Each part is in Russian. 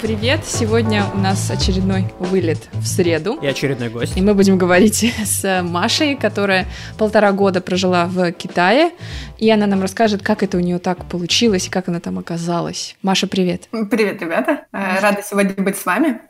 привет! Сегодня у нас очередной вылет в среду. И очередной гость. И мы будем говорить с Машей, которая полтора года прожила в Китае. И она нам расскажет, как это у нее так получилось и как она там оказалась. Маша, привет! Привет, ребята! Э, рада сегодня быть с вами.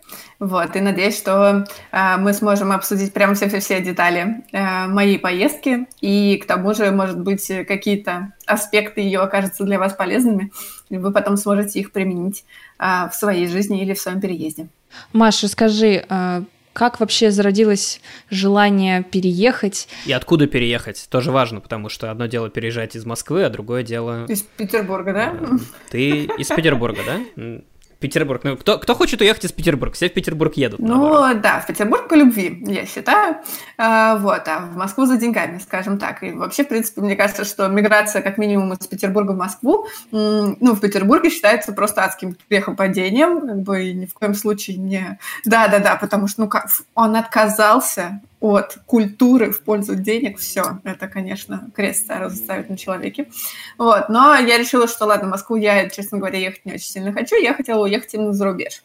Вот, и надеюсь, что э, мы сможем обсудить прямо все-все-все детали э, моей поездки, и к тому же, может быть, какие-то аспекты ее окажутся для вас полезными, и вы потом сможете их применить э, в своей жизни или в своем переезде. Маша, скажи, э, как вообще зародилось желание переехать? И откуда переехать? Тоже важно, потому что одно дело переезжать из Москвы, а другое дело... Из Петербурга, да? Э, ты из Петербурга, да? Петербург. Ну, кто, кто хочет уехать из Петербурга? Все в Петербург едут. Ну, наоборот. да, в Петербург по любви, я считаю. А, вот, а в Москву за деньгами, скажем так. И вообще, в принципе, мне кажется, что миграция, как минимум, из Петербурга в Москву, ну, в Петербурге считается просто адским грехопадением, как бы и ни в коем случае не... Да-да-да, потому что, ну, как, он отказался от культуры в пользу денег, все, это, конечно, крест сразу ставить на человеке. Вот, но я решила, что, ладно, в Москву я, честно говоря, ехать не очень сильно хочу, я хотела уехать именно за рубеж.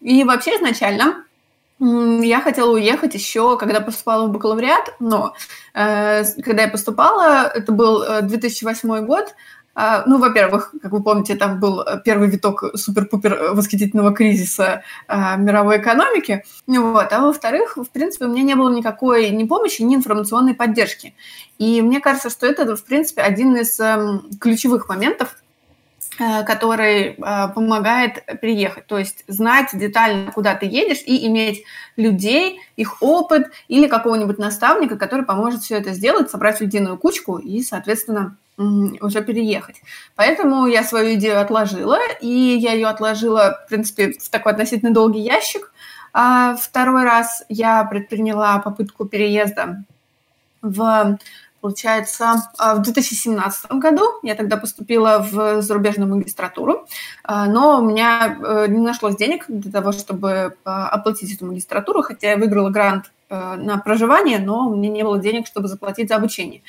И вообще изначально я хотела уехать еще, когда поступала в бакалавриат, но э, когда я поступала, это был 2008 э, год, ну, во-первых, как вы помните, там был первый виток супер-пупер восхитительного кризиса а, мировой экономики. Вот. А во-вторых, в принципе, у меня не было никакой ни помощи, ни информационной поддержки. И мне кажется, что это, в принципе, один из эм, ключевых моментов, э, который э, помогает приехать. То есть знать детально, куда ты едешь, и иметь людей, их опыт или какого-нибудь наставника, который поможет все это сделать, собрать единую кучку и, соответственно, уже переехать. Поэтому я свою идею отложила, и я ее отложила, в принципе, в такой относительно долгий ящик. А второй раз я предприняла попытку переезда в, получается, а, в 2017 году. Я тогда поступила в зарубежную магистратуру, а, но у меня э, не нашлось денег для того, чтобы а, оплатить эту магистратуру, хотя я выиграла грант э, на проживание, но у меня не было денег, чтобы заплатить за обучение.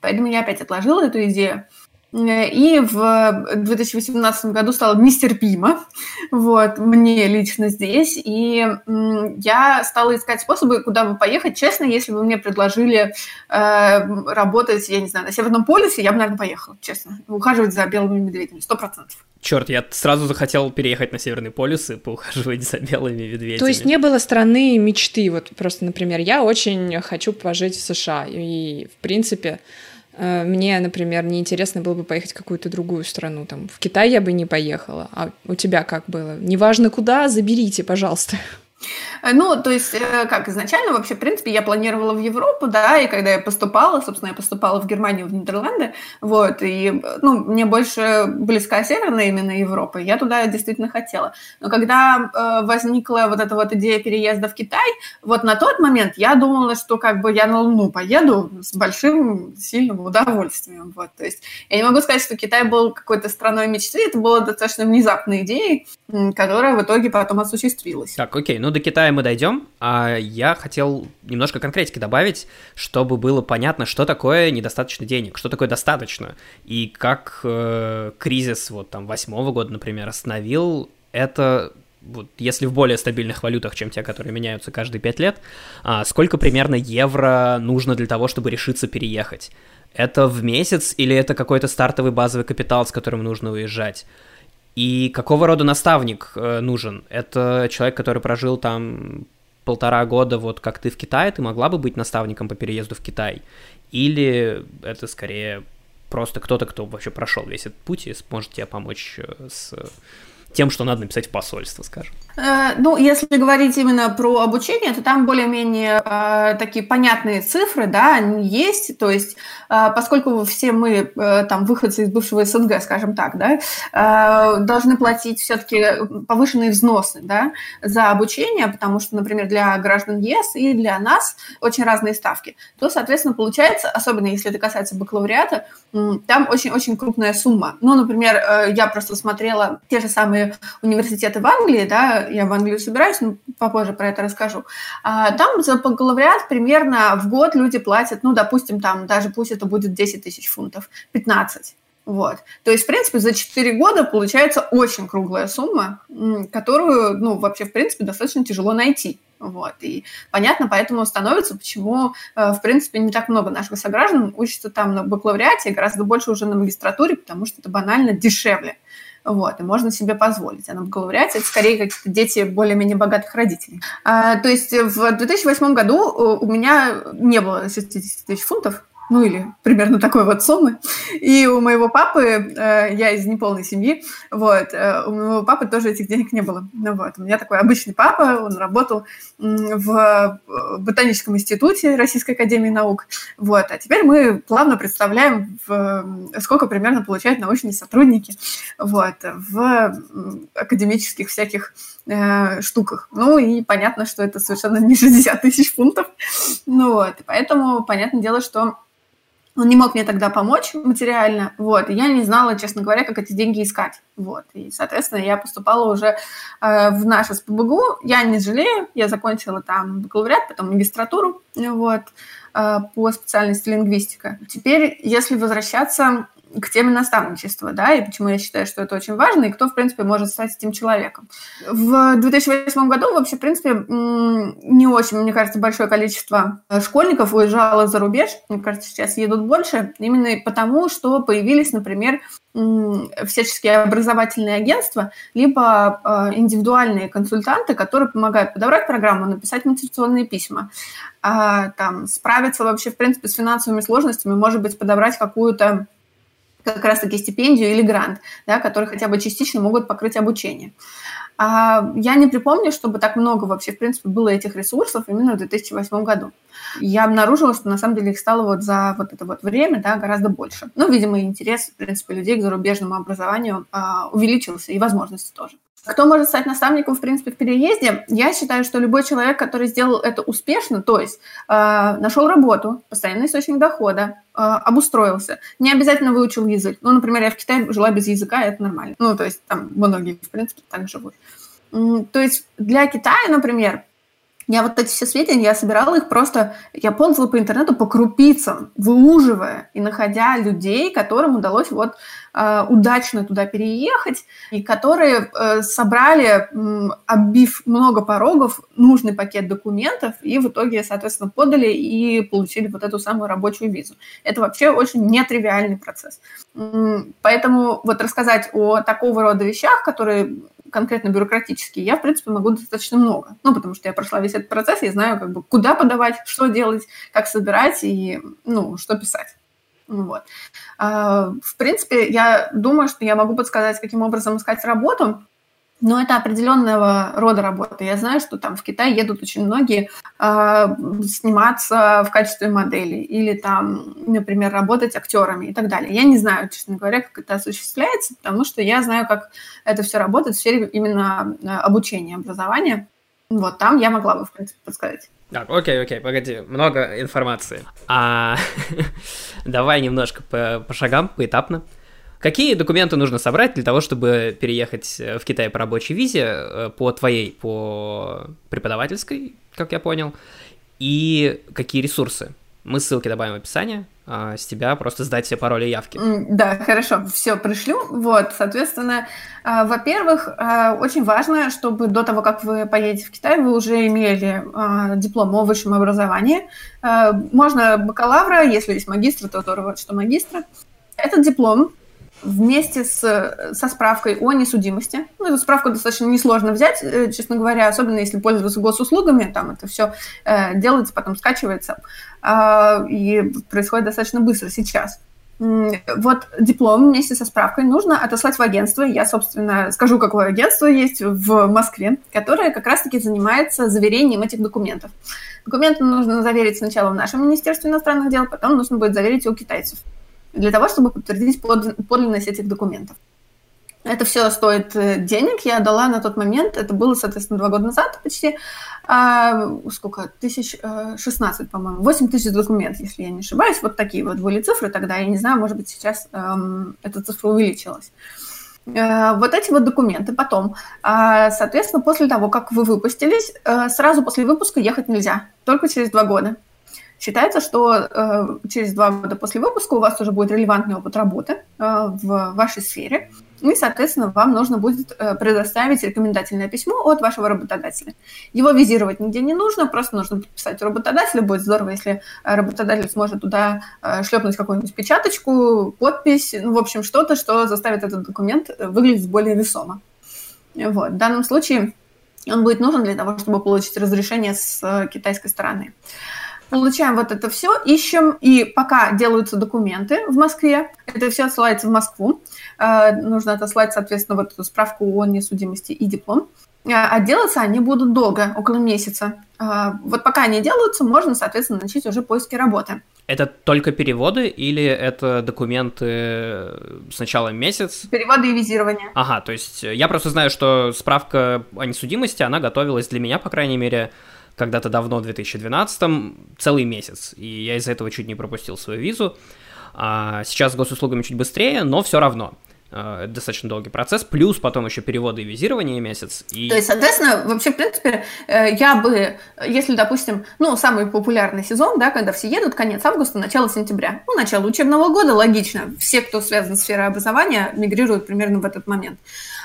Поэтому я опять отложила эту идею. И в 2018 году стало нестерпимо, вот, мне лично здесь, и я стала искать способы, куда бы поехать. Честно, если бы мне предложили э, работать, я не знаю, на Северном полюсе, я бы, наверное, поехала, честно. Ухаживать за белыми медведями, сто процентов. Черт, я сразу захотел переехать на Северный полюс и поухаживать за белыми медведями. То есть не было страны мечты, вот просто, например, я очень хочу пожить в США, и, в принципе, мне, например, неинтересно было бы поехать в какую-то другую страну. Там, в Китай я бы не поехала. А у тебя как было? Неважно куда, заберите, пожалуйста. Э, ну, то есть, э, как изначально, вообще, в принципе, я планировала в Европу, да, и когда я поступала, собственно, я поступала в Германию, в Нидерланды, вот, и, ну, мне больше близка северная именно Европа, я туда действительно хотела. Но когда э, возникла вот эта вот идея переезда в Китай, вот на тот момент я думала, что как бы я на Луну поеду с большим, сильным удовольствием, вот, то есть я не могу сказать, что Китай был какой-то страной мечты, это было достаточно внезапной идеей, которая в итоге потом осуществилась. Так, окей, ну до Китая Китая мы дойдем, а я хотел немножко конкретики добавить, чтобы было понятно, что такое недостаточно денег, что такое достаточно, и как э, кризис вот там восьмого года, например, остановил это вот, если в более стабильных валютах, чем те, которые меняются каждые пять лет, а, сколько примерно евро нужно для того, чтобы решиться переехать? Это в месяц или это какой-то стартовый базовый капитал, с которым нужно уезжать? И какого рода наставник э, нужен? Это человек, который прожил там полтора года, вот как ты в Китае, ты могла бы быть наставником по переезду в Китай? Или это скорее просто кто-то, кто вообще прошел весь этот путь и сможет тебе помочь э, с тем, что надо написать в посольство, скажем? Э, ну, если говорить именно про обучение, то там более-менее э, такие понятные цифры, да, они есть. То есть, э, поскольку все мы э, там выходцы из бывшего СНГ, скажем так, да, э, должны платить все-таки повышенные взносы, да, за обучение, потому что, например, для граждан ЕС и для нас очень разные ставки. То, соответственно, получается, особенно если это касается бакалавриата, там очень-очень крупная сумма. Ну, например, э, я просто смотрела те же самые университеты в Англии, да, я в Англию собираюсь, но попозже про это расскажу. А, там за бакалавриат примерно в год люди платят, ну, допустим, там даже пусть это будет 10 тысяч фунтов, 15. Вот. То есть, в принципе, за 4 года получается очень круглая сумма, которую, ну, вообще, в принципе, достаточно тяжело найти. Вот. И понятно, поэтому становится, почему, э, в принципе, не так много наших сограждан учатся там на бакалавриате, гораздо больше уже на магистратуре, потому что это банально дешевле. Вот, и можно себе позволить. А на бакалавриате это скорее какие-то дети более-менее богатых родителей. А, то есть в 2008 году э, у меня не было 60 тысяч фунтов, ну или примерно такой вот суммы. И у моего папы, э, я из неполной семьи, вот, э, у моего папы тоже этих денег не было. Ну, вот, у меня такой обычный папа, он работал в Ботаническом институте Российской Академии Наук, вот, а теперь мы плавно представляем, сколько примерно получают научные сотрудники, вот, в академических всяких э, штуках. Ну и понятно, что это совершенно не 60 тысяч фунтов, ну вот, поэтому понятное дело, что он не мог мне тогда помочь материально, вот, и я не знала, честно говоря, как эти деньги искать, вот, и, соответственно, я поступала уже э, в наш СПБГУ, я не жалею, я закончила там бакалавриат, потом магистратуру, вот, э, по специальности лингвистика. Теперь, если возвращаться к теме наставничества, да, и почему я считаю, что это очень важно, и кто, в принципе, может стать этим человеком. В 2008 году вообще, в принципе, не очень, мне кажется, большое количество школьников уезжало за рубеж, мне кажется, сейчас едут больше, именно потому, что появились, например, всяческие образовательные агентства, либо э, индивидуальные консультанты, которые помогают подобрать программу, написать мотивационные письма, а, там, справиться вообще, в принципе, с финансовыми сложностями, может быть, подобрать какую-то как раз-таки стипендию или грант, да, которые хотя бы частично могут покрыть обучение. А я не припомню, чтобы так много вообще, в принципе, было этих ресурсов именно в 2008 году. Я обнаружила, что на самом деле их стало вот за вот это вот время да, гораздо больше. Ну, видимо, интерес, в принципе, людей к зарубежному образованию а, увеличился, и возможности тоже. Кто может стать наставником, в принципе, в переезде? Я считаю, что любой человек, который сделал это успешно, то есть э, нашел работу, постоянный источник дохода, обустроился, не обязательно выучил язык. Ну, например, я в Китае жила без языка, это нормально. Ну, то есть там многие, в принципе, так живут. То есть для Китая, например, я вот эти все сведения, я собирала их просто, я ползала по интернету по крупицам, выуживая и находя людей, которым удалось вот э, удачно туда переехать, и которые э, собрали, э, оббив много порогов, нужный пакет документов, и в итоге, соответственно, подали и получили вот эту самую рабочую визу. Это вообще очень нетривиальный процесс. Поэтому вот рассказать о такого рода вещах, которые конкретно бюрократические, я, в принципе, могу достаточно много. Ну, потому что я прошла весь этот процесс, я знаю, как бы, куда подавать, что делать, как собирать и, ну, что писать. Вот. А, в принципе, я думаю, что я могу подсказать, каким образом искать работу, но это определенного рода работа. Я знаю, что там в Китай едут очень многие э, сниматься в качестве модели или там, например, работать актерами и так далее. Я не знаю, честно говоря, как это осуществляется, потому что я знаю, как это все работает в сфере именно а, обучения, образования. Вот там я могла бы, в принципе, подсказать. Так, окей, окей, погоди, много информации. А давай немножко по, по шагам, поэтапно. Какие документы нужно собрать для того, чтобы переехать э, в Китай по рабочей визе, э, по твоей, по преподавательской, как я понял, и какие ресурсы? Мы ссылки добавим в описание, а с тебя просто сдать все пароли и явки. Да, хорошо, все пришлю. Вот, соответственно, а, во-первых, а, очень важно, чтобы до того, как вы поедете в Китай, вы уже имели диплом о высшем образовании. Можно бакалавра, если есть магистр, то здорово, что магистра. Этот диплом вместе с, со справкой о несудимости. Ну, эту справку достаточно несложно взять, э, честно говоря, особенно если пользоваться госуслугами, там это все э, делается, потом скачивается, э, и происходит достаточно быстро сейчас. Вот диплом вместе со справкой нужно отослать в агентство. Я, собственно, скажу, какое агентство есть в Москве, которое как раз-таки занимается заверением этих документов. Документы нужно заверить сначала в нашем Министерстве иностранных дел, потом нужно будет заверить у китайцев для того, чтобы подтвердить подлинность этих документов. Это все стоит э, денег. Я дала на тот момент, это было, соответственно, два года назад почти, а, сколько, тысяч, э, шестнадцать, по-моему, восемь тысяч документов, если я не ошибаюсь. Вот такие вот были цифры тогда. Я не знаю, может быть, сейчас эм, эта цифра увеличилась. Э, вот эти вот документы потом, а, соответственно, после того, как вы выпустились, сразу после выпуска ехать нельзя, только через два года. Считается, что э, через два года после выпуска у вас уже будет релевантный опыт работы э, в вашей сфере, и, соответственно, вам нужно будет э, предоставить рекомендательное письмо от вашего работодателя. Его визировать нигде не нужно, просто нужно подписать работодателя. Будет здорово, если работодатель сможет туда шлепнуть какую-нибудь печаточку, подпись, ну, в общем, что-то, что заставит этот документ выглядеть более весомо. Вот. В данном случае он будет нужен для того, чтобы получить разрешение с китайской стороны. Получаем вот это все, ищем, и пока делаются документы в Москве, это все отсылается в Москву, э, нужно отослать, соответственно, вот эту справку о несудимости и диплом, э, а делаться они будут долго, около месяца. Вот пока они делаются, можно, соответственно, начать уже поиски работы. Это только переводы или это документы сначала месяц? Переводы и визирование. Ага, то есть я просто знаю, что справка о несудимости, она готовилась для меня, по крайней мере, когда-то давно, в 2012 целый месяц, и я из-за этого чуть не пропустил свою визу. А сейчас с госуслугами чуть быстрее, но все равно. Э, это достаточно долгий процесс, плюс потом еще переводы и визирование месяц. И... То есть, соответственно, вообще, в принципе, э, я бы, если, допустим, ну, самый популярный сезон, да, когда все едут, конец августа, начало сентября, ну, начало учебного года, логично, все, кто связан с сферой образования, мигрируют примерно в этот момент.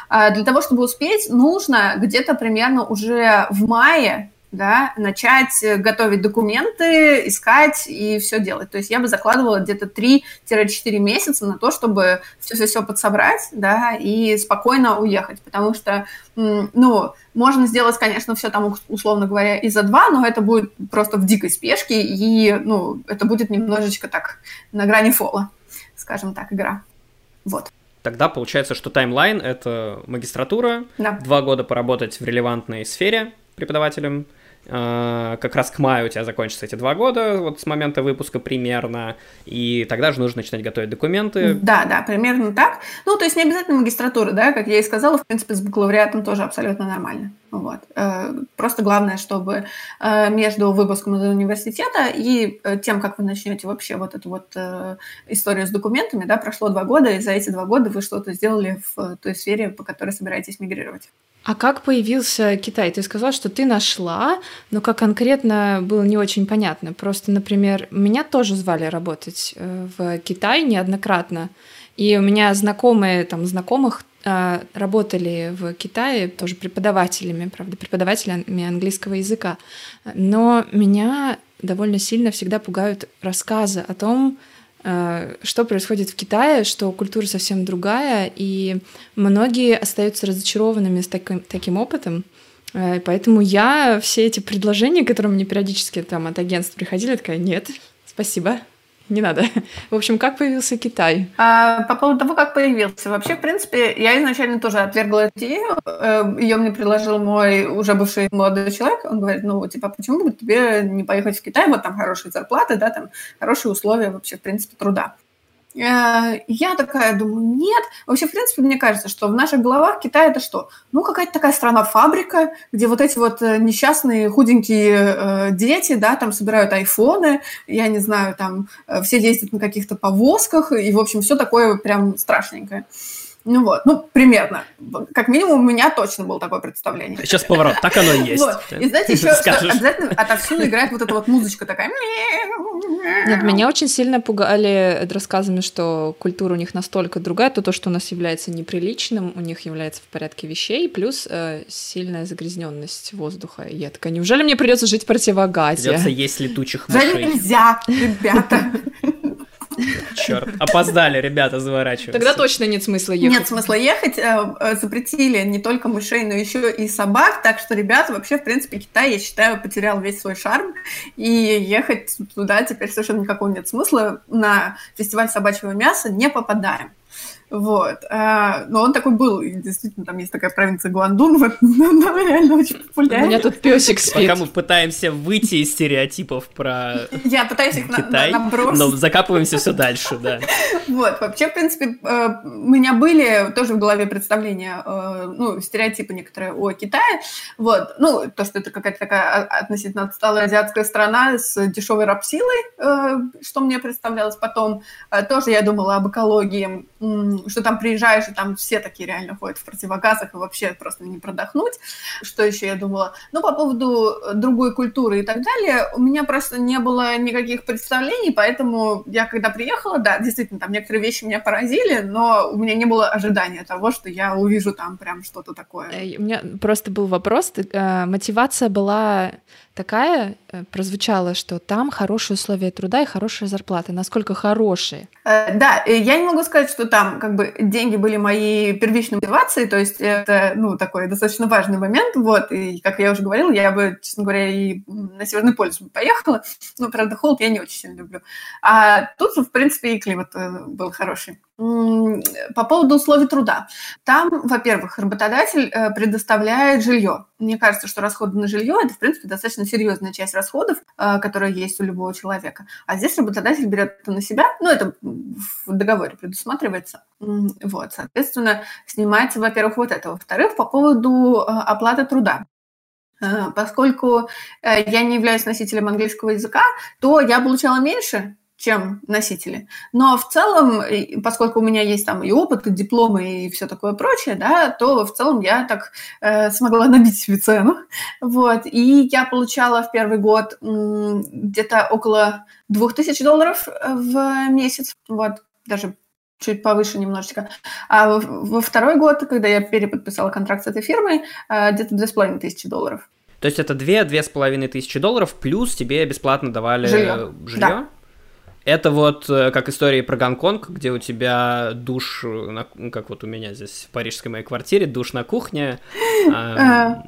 А для того, чтобы успеть, нужно где-то примерно уже в мае да, начать э, готовить документы, искать и все делать. То есть я бы закладывала где-то 3-4 месяца на то, чтобы все-все-все подсобрать, да, и спокойно уехать, потому что, ну, можно сделать, конечно, все там, условно говоря, и за два, но это будет просто в дикой спешке, и, ну, это будет немножечко так на грани фола, скажем так, игра. Вот. Тогда получается, что таймлайн — это магистратура, да. два года поработать в релевантной сфере преподавателем — как раз к маю у тебя закончатся эти два года, вот с момента выпуска примерно, и тогда же нужно начинать готовить документы. Да, да, примерно так. Ну, то есть не обязательно магистратура, да, как я и сказала, в принципе, с бакалавриатом тоже абсолютно нормально. Вот. Э, просто главное, чтобы э, между выпуском из университета и тем, как вы начнете вообще вот эту вот историю с документами, да, прошло два года, и за эти два года вы что-то сделали в той сфере, по которой собираетесь мигрировать. А как появился Китай? Ты сказала, что ты нашла, но как конкретно было не очень понятно. Просто, например, меня тоже звали работать э, в Китай неоднократно. И у меня знакомые, там, знакомых э, работали в Китае тоже преподавателями, правда, преподавателями английского языка. Но меня довольно сильно всегда пугают рассказы о том, что происходит в Китае, что культура совсем другая, и многие остаются разочарованными с таким, таким опытом. Э, поэтому я все эти предложения, которые мне периодически там от агентств приходили, такая, нет, спасибо не надо. В общем, как появился Китай? А, по поводу того, как появился. Вообще, в принципе, я изначально тоже отвергла эту идею. Э, Ее мне предложил мой уже бывший молодой человек. Он говорит, ну, типа, почему бы тебе не поехать в Китай? Вот там хорошие зарплаты, да, там хорошие условия вообще, в принципе, труда. Э, я такая думаю, нет. Вообще, в принципе, мне кажется, что в наших головах Китай это что? Ну, какая-то такая страна-фабрика, где вот эти вот э, несчастные худенькие э, дети, да, там собирают айфоны, я не знаю, там все ездят на каких-то повозках, и, в общем, все такое прям страшненькое. Ну вот, ну, примерно. Как минимум, у меня точно было такое представление. Сейчас поворот, так оно и есть. Вот. И знаете, еще что обязательно отовсюду играет вот эта вот музычка такая. Нет, меня очень сильно пугали рассказами, что культура у них настолько другая, то то, что у нас является неприличным, у них является в порядке вещей, плюс э, сильная загрязненность воздуха. И я такая, неужели мне придется жить в противогазе? Придется есть летучих мышей. Да нельзя, ребята. Черт, опоздали, ребята, заворачиваются. Тогда точно нет смысла ехать. Нет смысла ехать. Э, э, запретили не только мышей, но еще и собак. Так что, ребята, вообще, в принципе, Китай, я считаю, потерял весь свой шарм. И ехать туда теперь совершенно никакого нет смысла. На фестиваль собачьего мяса не попадаем. Вот. А, но он такой был. И действительно, там есть такая провинция Гуандун, вот, она реально очень популярна. У меня тут песик спит. Пока мы пытаемся выйти из стереотипов про Я пытаюсь их Китай, на, набросить. но закапываемся все дальше, да. Вот. Вообще, в принципе, э, у меня были тоже в голове представления, э, ну, стереотипы некоторые о Китае. Вот. Ну, то, что это какая-то такая относительно отсталая азиатская страна с дешевой рабсилой, э, что мне представлялось потом. Тоже я думала об экологии что там приезжаешь, и там все такие реально ходят в противогазах, и вообще просто не продохнуть. Что еще я думала? Ну, по поводу другой культуры и так далее, у меня просто не было никаких представлений, поэтому я когда приехала, да, действительно, там некоторые вещи меня поразили, но у меня не было ожидания того, что я увижу там прям что-то такое. Э, у меня просто был вопрос, э, мотивация была такая э, прозвучала, что там хорошие условия труда и хорошая зарплата. Насколько хорошие? Э, да, я не могу сказать, что там как бы деньги были моей первичной мотивацией, то есть это, ну, такой достаточно важный момент, вот, и, как я уже говорила, я бы, честно говоря, и на Северный полюс бы поехала, но, правда, холод я не очень сильно люблю. А тут, в принципе, и климат э, был хороший. По поводу условий труда. Там, во-первых, работодатель предоставляет жилье. Мне кажется, что расходы на жилье это, в принципе, достаточно серьезная часть расходов, э, которая есть у любого человека. А здесь работодатель берет это на себя, ну, это в договоре предусматривается. Вот, соответственно, снимается, во-первых, вот это. Во-вторых, по поводу э, оплаты труда. Э, поскольку я не являюсь носителем английского языка, то я получала меньше, чем носители. Но в целом, поскольку у меня есть там и опыт, и дипломы, и все такое прочее, да, то в целом я так э, смогла набить себе цену. Вот. И я получала в первый год м, где-то около 2000 долларов э, в месяц. Вот. Даже чуть повыше немножечко. А во, во второй год, когда я переподписала контракт с этой фирмой, э, где-то 2500 долларов. То есть это 2-2,5 тысячи долларов, плюс тебе бесплатно давали жилье? жилье? Да. Это вот э, как история про Гонконг, где у тебя душ, на, ну, как вот у меня здесь в парижской моей квартире, душ на кухне. Э,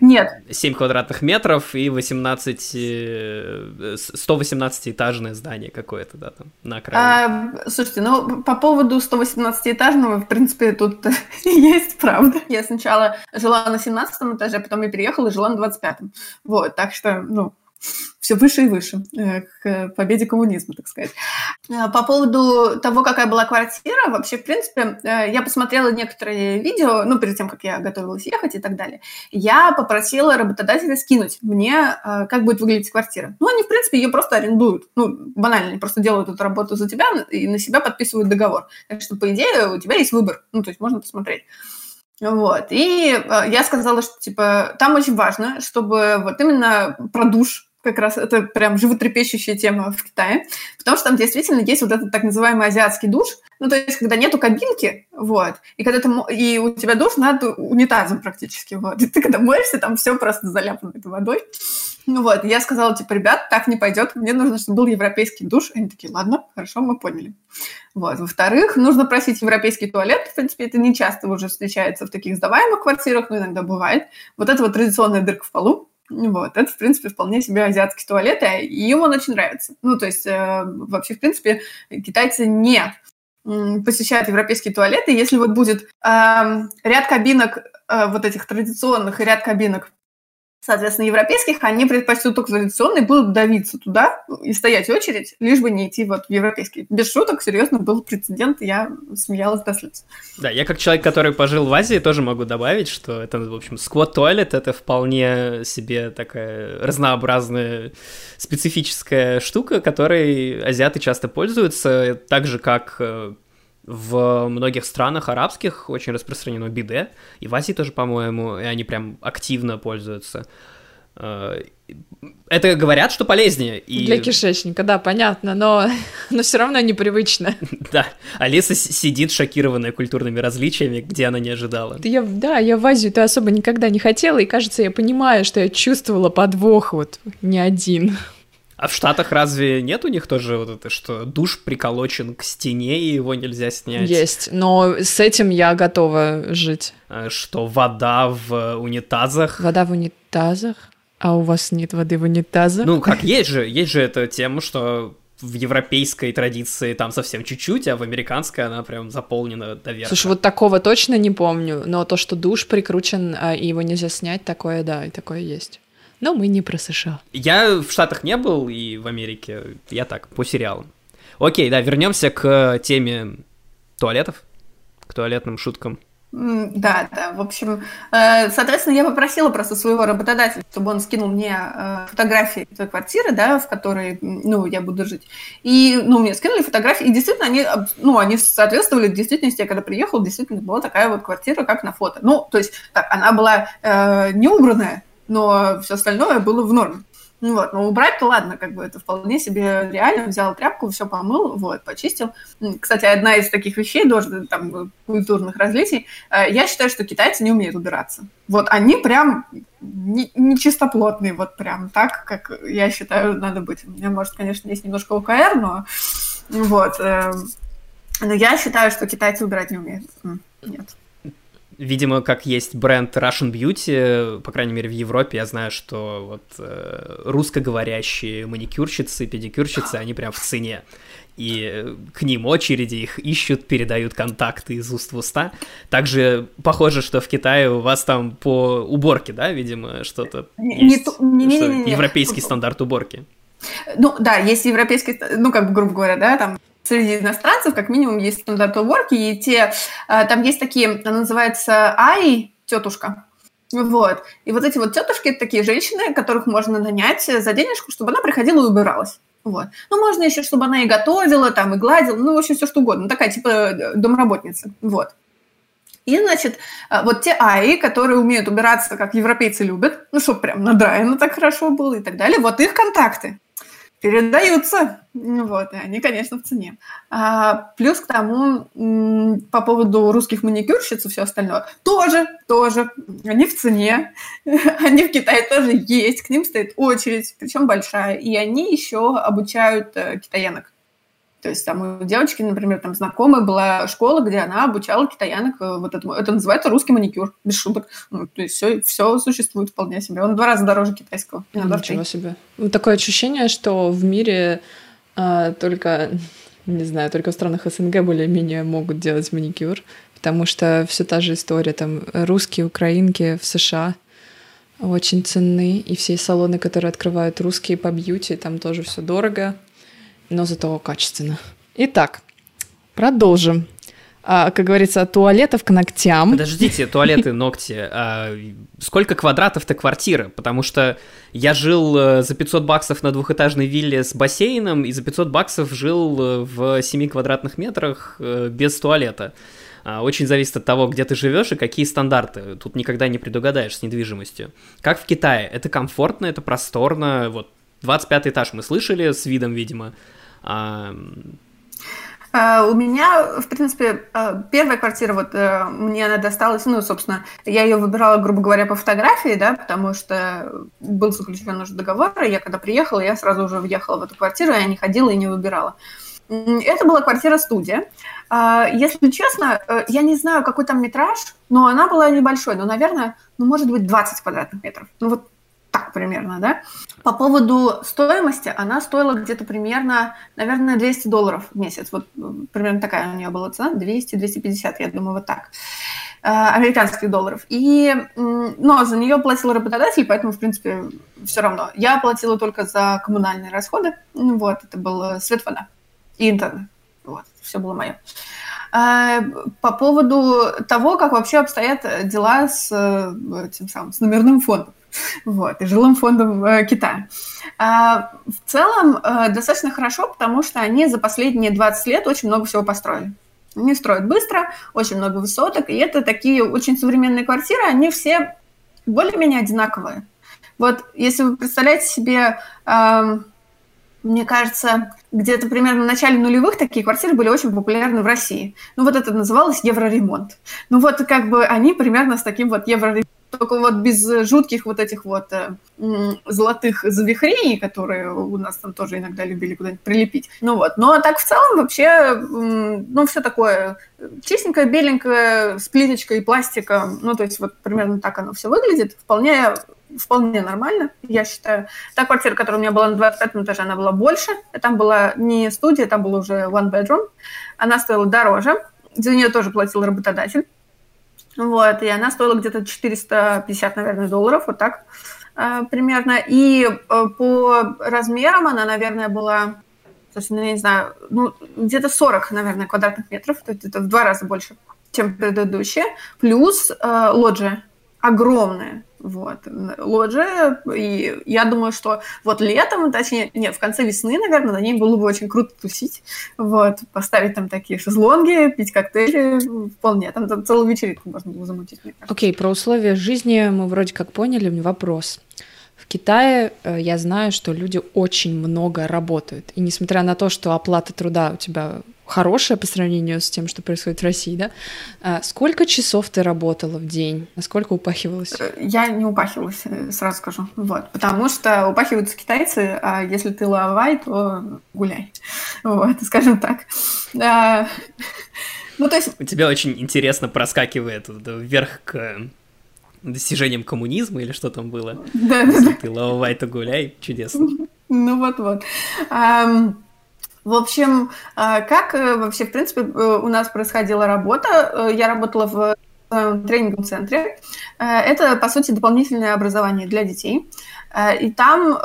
нет. 7 квадратных метров и 18, 118-этажное э, здание какое-то, да, там, на окраине. А, слушайте, ну, по поводу 118-этажного, в принципе, тут есть правда. Я сначала жила на 17 этаже, потом я переехала и жила на 25-м. Вот, так что, ну, все выше и выше э, к победе коммунизма, так сказать. Э, по поводу того, какая была квартира, вообще, в принципе, э, я посмотрела некоторые видео, ну, перед тем, как я готовилась ехать и так далее. Я попросила работодателя скинуть мне, как будет выглядеть квартира. Ну, они, в принципе, ее просто арендуют. Ну, банально, они просто делают эту работу за тебя и на себя подписывают договор. Так что, по идее, у тебя есть выбор. Ну, то есть можно посмотреть. Вот. И я сказала, что, типа, там очень важно, чтобы вот именно про душ как раз это прям животрепещущая тема в Китае, потому что там действительно есть вот этот так называемый азиатский душ, ну, то есть, когда нету кабинки, вот, и когда ты, и у тебя душ над унитазом практически, вот, и ты когда моешься, там все просто заляпано этой водой, ну вот, я сказала, типа, ребят, так не пойдет, мне нужно, чтобы был европейский душ, они такие, ладно, хорошо, мы поняли. Вот, во-вторых, нужно просить европейский туалет, в принципе, это не часто уже встречается в таких сдаваемых квартирах, но иногда бывает. Вот это вот традиционная дырка в полу, вот, это, в принципе, вполне себе азиатский туалет, и им он очень нравится. Ну, то есть, э, вообще, в принципе, китайцы не посещают европейские туалеты. Если вот будет э, ряд кабинок э, вот этих традиционных и ряд кабинок соответственно, европейских, они предпочтут только традиционные, будут давиться туда и стоять очередь, лишь бы не идти вот в европейский. Без шуток, серьезно, был прецедент, я смеялась до слез. Да, я как человек, который пожил в Азии, тоже могу добавить, что это, в общем, сквот-туалет — это вполне себе такая разнообразная специфическая штука, которой азиаты часто пользуются, так же, как э, в многих странах арабских очень распространено биде, и в Азии тоже, по-моему, и они прям активно пользуются. Э, это говорят, что полезнее. И... Для кишечника, да, понятно, но, но все равно непривычно. Да, Алиса сидит шокированная культурными различиями, где она не ожидала. Да я, да, я в Азию-то особо никогда не хотела, и кажется, я понимаю, что я чувствовала подвох вот не один. А в Штатах разве нет у них тоже вот это, что душ приколочен к стене, и его нельзя снять? Есть, но с этим я готова жить. А что вода в унитазах? Вода в унитазах? А у вас нет воды в унитазах? Ну, как есть же, есть же эта тема, что в европейской традиции там совсем чуть-чуть, а в американской она прям заполнена до верха. Слушай, вот такого точно не помню, но то, что душ прикручен, а, и его нельзя снять, такое, да, и такое есть. Но мы не про США. Я в Штатах не был, и в Америке я так, по сериалам. Окей, да, вернемся к теме туалетов, к туалетным шуткам. Да, да, в общем, э, соответственно, я попросила просто своего работодателя, чтобы он скинул мне э, фотографии той квартиры, да, в которой, ну, я буду жить. И, ну, мне скинули фотографии, и действительно они, ну, они соответствовали действительности. Я когда приехала, действительно была такая вот квартира, как на фото. Ну, то есть, так, она была э, не убранная, но все остальное было в норме. Ну вот, но убрать-то ладно, как бы это вполне себе реально. Взял тряпку, все помыл, вот, почистил. Кстати, одна из таких вещей, тоже там, культурных различий, э, я считаю, что китайцы не умеют убираться. Вот они прям не, не чистоплотные, вот прям так, как я считаю, надо быть. У меня, может, конечно, есть немножко ОКР, но вот. Э, но я считаю, что китайцы убирать не умеют. Нет видимо, как есть бренд Russian Beauty, по крайней мере, в Европе, я знаю, что вот э, русскоговорящие маникюрщицы, педикюрщицы, они прям в цене. И к ним очереди, их ищут, передают контакты из уст в уста. Также похоже, что в Китае у вас там по уборке, да, видимо, что-то не, есть, не, не, не, не, не. европейский стандарт уборки. Ну, да, есть европейский, ну, как бы, грубо говоря, да, там среди иностранцев как минимум есть стандарт уборки, и те, э, там есть такие, она называется ай, тетушка, вот. И вот эти вот тетушки, это такие женщины, которых можно нанять за денежку, чтобы она приходила и убиралась. Вот. Ну, можно еще, чтобы она и готовила, там, и гладила, ну, в общем, все что угодно. Ну, такая, типа, э, домработница. Вот. И, значит, э, вот те АИ, которые умеют убираться, как европейцы любят, ну, чтобы прям надраено так хорошо было и так далее, вот их контакты передаются. Ну вот, и они, конечно, в цене. А, плюс к тому, по поводу русских маникюрщиц и все остальное, тоже, тоже, они в цене, они в Китае тоже есть, к ним стоит очередь, причем большая, и они еще обучают э, китаянок. То есть там у девочки, например, там знакомая была школа, где она обучала китаянок э, вот этому. Это называется русский маникюр, без шуток. Ну, то есть все, все существует вполне себе. Он в два раза дороже китайского. Ничего себе. Такое ощущение, что в мире а, только, не знаю, только в странах СНГ более-менее могут делать маникюр, потому что все та же история, там русские, украинки в США очень ценны, и все салоны, которые открывают русские по бьюти, там тоже все дорого, но зато качественно. Итак, продолжим. А, как говорится, туалетов к ногтям. Подождите, туалеты, ногти. А, сколько квадратов-то квартира? Потому что я жил э, за 500 баксов на двухэтажной вилле с бассейном, и за 500 баксов жил э, в 7 квадратных метрах э, без туалета. А, очень зависит от того, где ты живешь и какие стандарты. Тут никогда не предугадаешь с недвижимостью. Как в Китае? Это комфортно, это просторно. Вот 25 этаж мы слышали с видом, видимо. А. У меня, в принципе, а, первая квартира, вот э, мне она досталась, ну, собственно, я ее выбирала, грубо говоря, по фотографии, да, потому что был заключен уже договор, и я когда приехала, я сразу уже въехала в эту квартиру, я не ходила и не выбирала. Это была квартира-студия. А, если честно, э, я не знаю, какой там метраж, но она была небольшой, но, наверное, ну, может быть, 20 квадратных метров. Ну, вот так примерно, да. По поводу стоимости, она стоила где-то примерно, наверное, 200 долларов в месяц. Вот примерно такая у нее была цена, 200-250, я думаю, вот так э, американских долларов. И, но за нее платил работодатель, поэтому, в принципе, все равно. Я платила только за коммунальные расходы. Вот, это был свет, вода и интернет. Вот, все было мое. Э, по поводу того, как вообще обстоят дела с э, тем самым, с номерным фондом вот, и жилым фондом э, Китая. А, в целом э, достаточно хорошо, потому что они за последние 20 лет очень много всего построили. Они строят быстро, очень много высоток, и это такие очень современные квартиры, они все более-менее одинаковые. Вот если вы представляете себе, э, мне кажется, где-то примерно в начале нулевых такие квартиры были очень популярны в России. Ну вот это называлось евроремонт. Ну вот как бы они примерно с таким вот евроремонтом только вот без жутких вот этих вот э, золотых завихрений, которые у нас там тоже иногда любили куда-нибудь прилепить. Ну вот, но так в целом вообще, ну, все такое чистенькое, беленькое, с плиточкой и пластиком, ну, то есть вот примерно так оно все выглядит, вполне вполне нормально, я считаю. Та квартира, которая у меня была на 25 этаже, она была больше. Там была не студия, там был уже one bedroom. Она стоила дороже. За нее тоже платил работодатель. Вот, и она стоила где-то 450, наверное, долларов, вот так э, примерно. И э, по размерам она, наверное, была, слушай, ну, я не знаю, ну, где-то 40, наверное, квадратных метров, то есть это в два раза больше, чем предыдущая, плюс э, лоджия огромная. Вот, лоджия, и я думаю, что вот летом, точнее, нет, в конце весны, наверное, на ней было бы очень круто тусить, вот, поставить там такие шезлонги, пить коктейли, вполне, там, там целую вечеринку можно было замутить. Окей, okay, про условия жизни мы вроде как поняли, вопрос. В Китае э, я знаю, что люди очень много работают, и несмотря на то, что оплата труда у тебя хорошая по сравнению с тем, что происходит в России, да? А сколько часов ты работала в день? Насколько упахивалась? Э, я не упахивалась, э, сразу скажу. Вот. Потому что упахиваются китайцы, а если ты лавай, то гуляй. Вот, скажем так. А, ну, то есть... У тебя очень интересно проскакивает вверх к достижениям коммунизма или что там было? Да, да, да. Ты лавай, то гуляй. Чудесно. Ну вот-вот. В общем, а, как э, вообще, в принципе, э, у нас происходила работа? Э, я работала в тренинговом центре. Это, по сути, дополнительное образование для детей. И там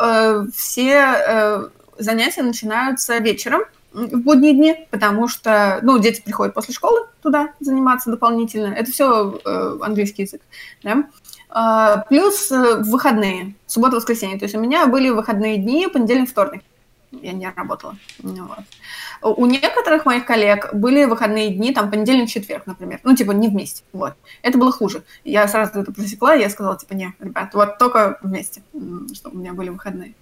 все занятия начинаются вечером, в будние дни, потому что, ну, дети приходят после школы туда заниматься дополнительно. Это все английский язык, да. Плюс выходные, суббота-воскресенье. То есть у меня были выходные дни, понедельник, вторник я не работала. Ну вот. У некоторых моих коллег были выходные дни, там, понедельник, четверг, например. Ну, типа, не вместе. Вот. Это было хуже. Я сразу это просекла, я сказала, типа, не, ребят, вот только вместе, чтобы у меня были выходные.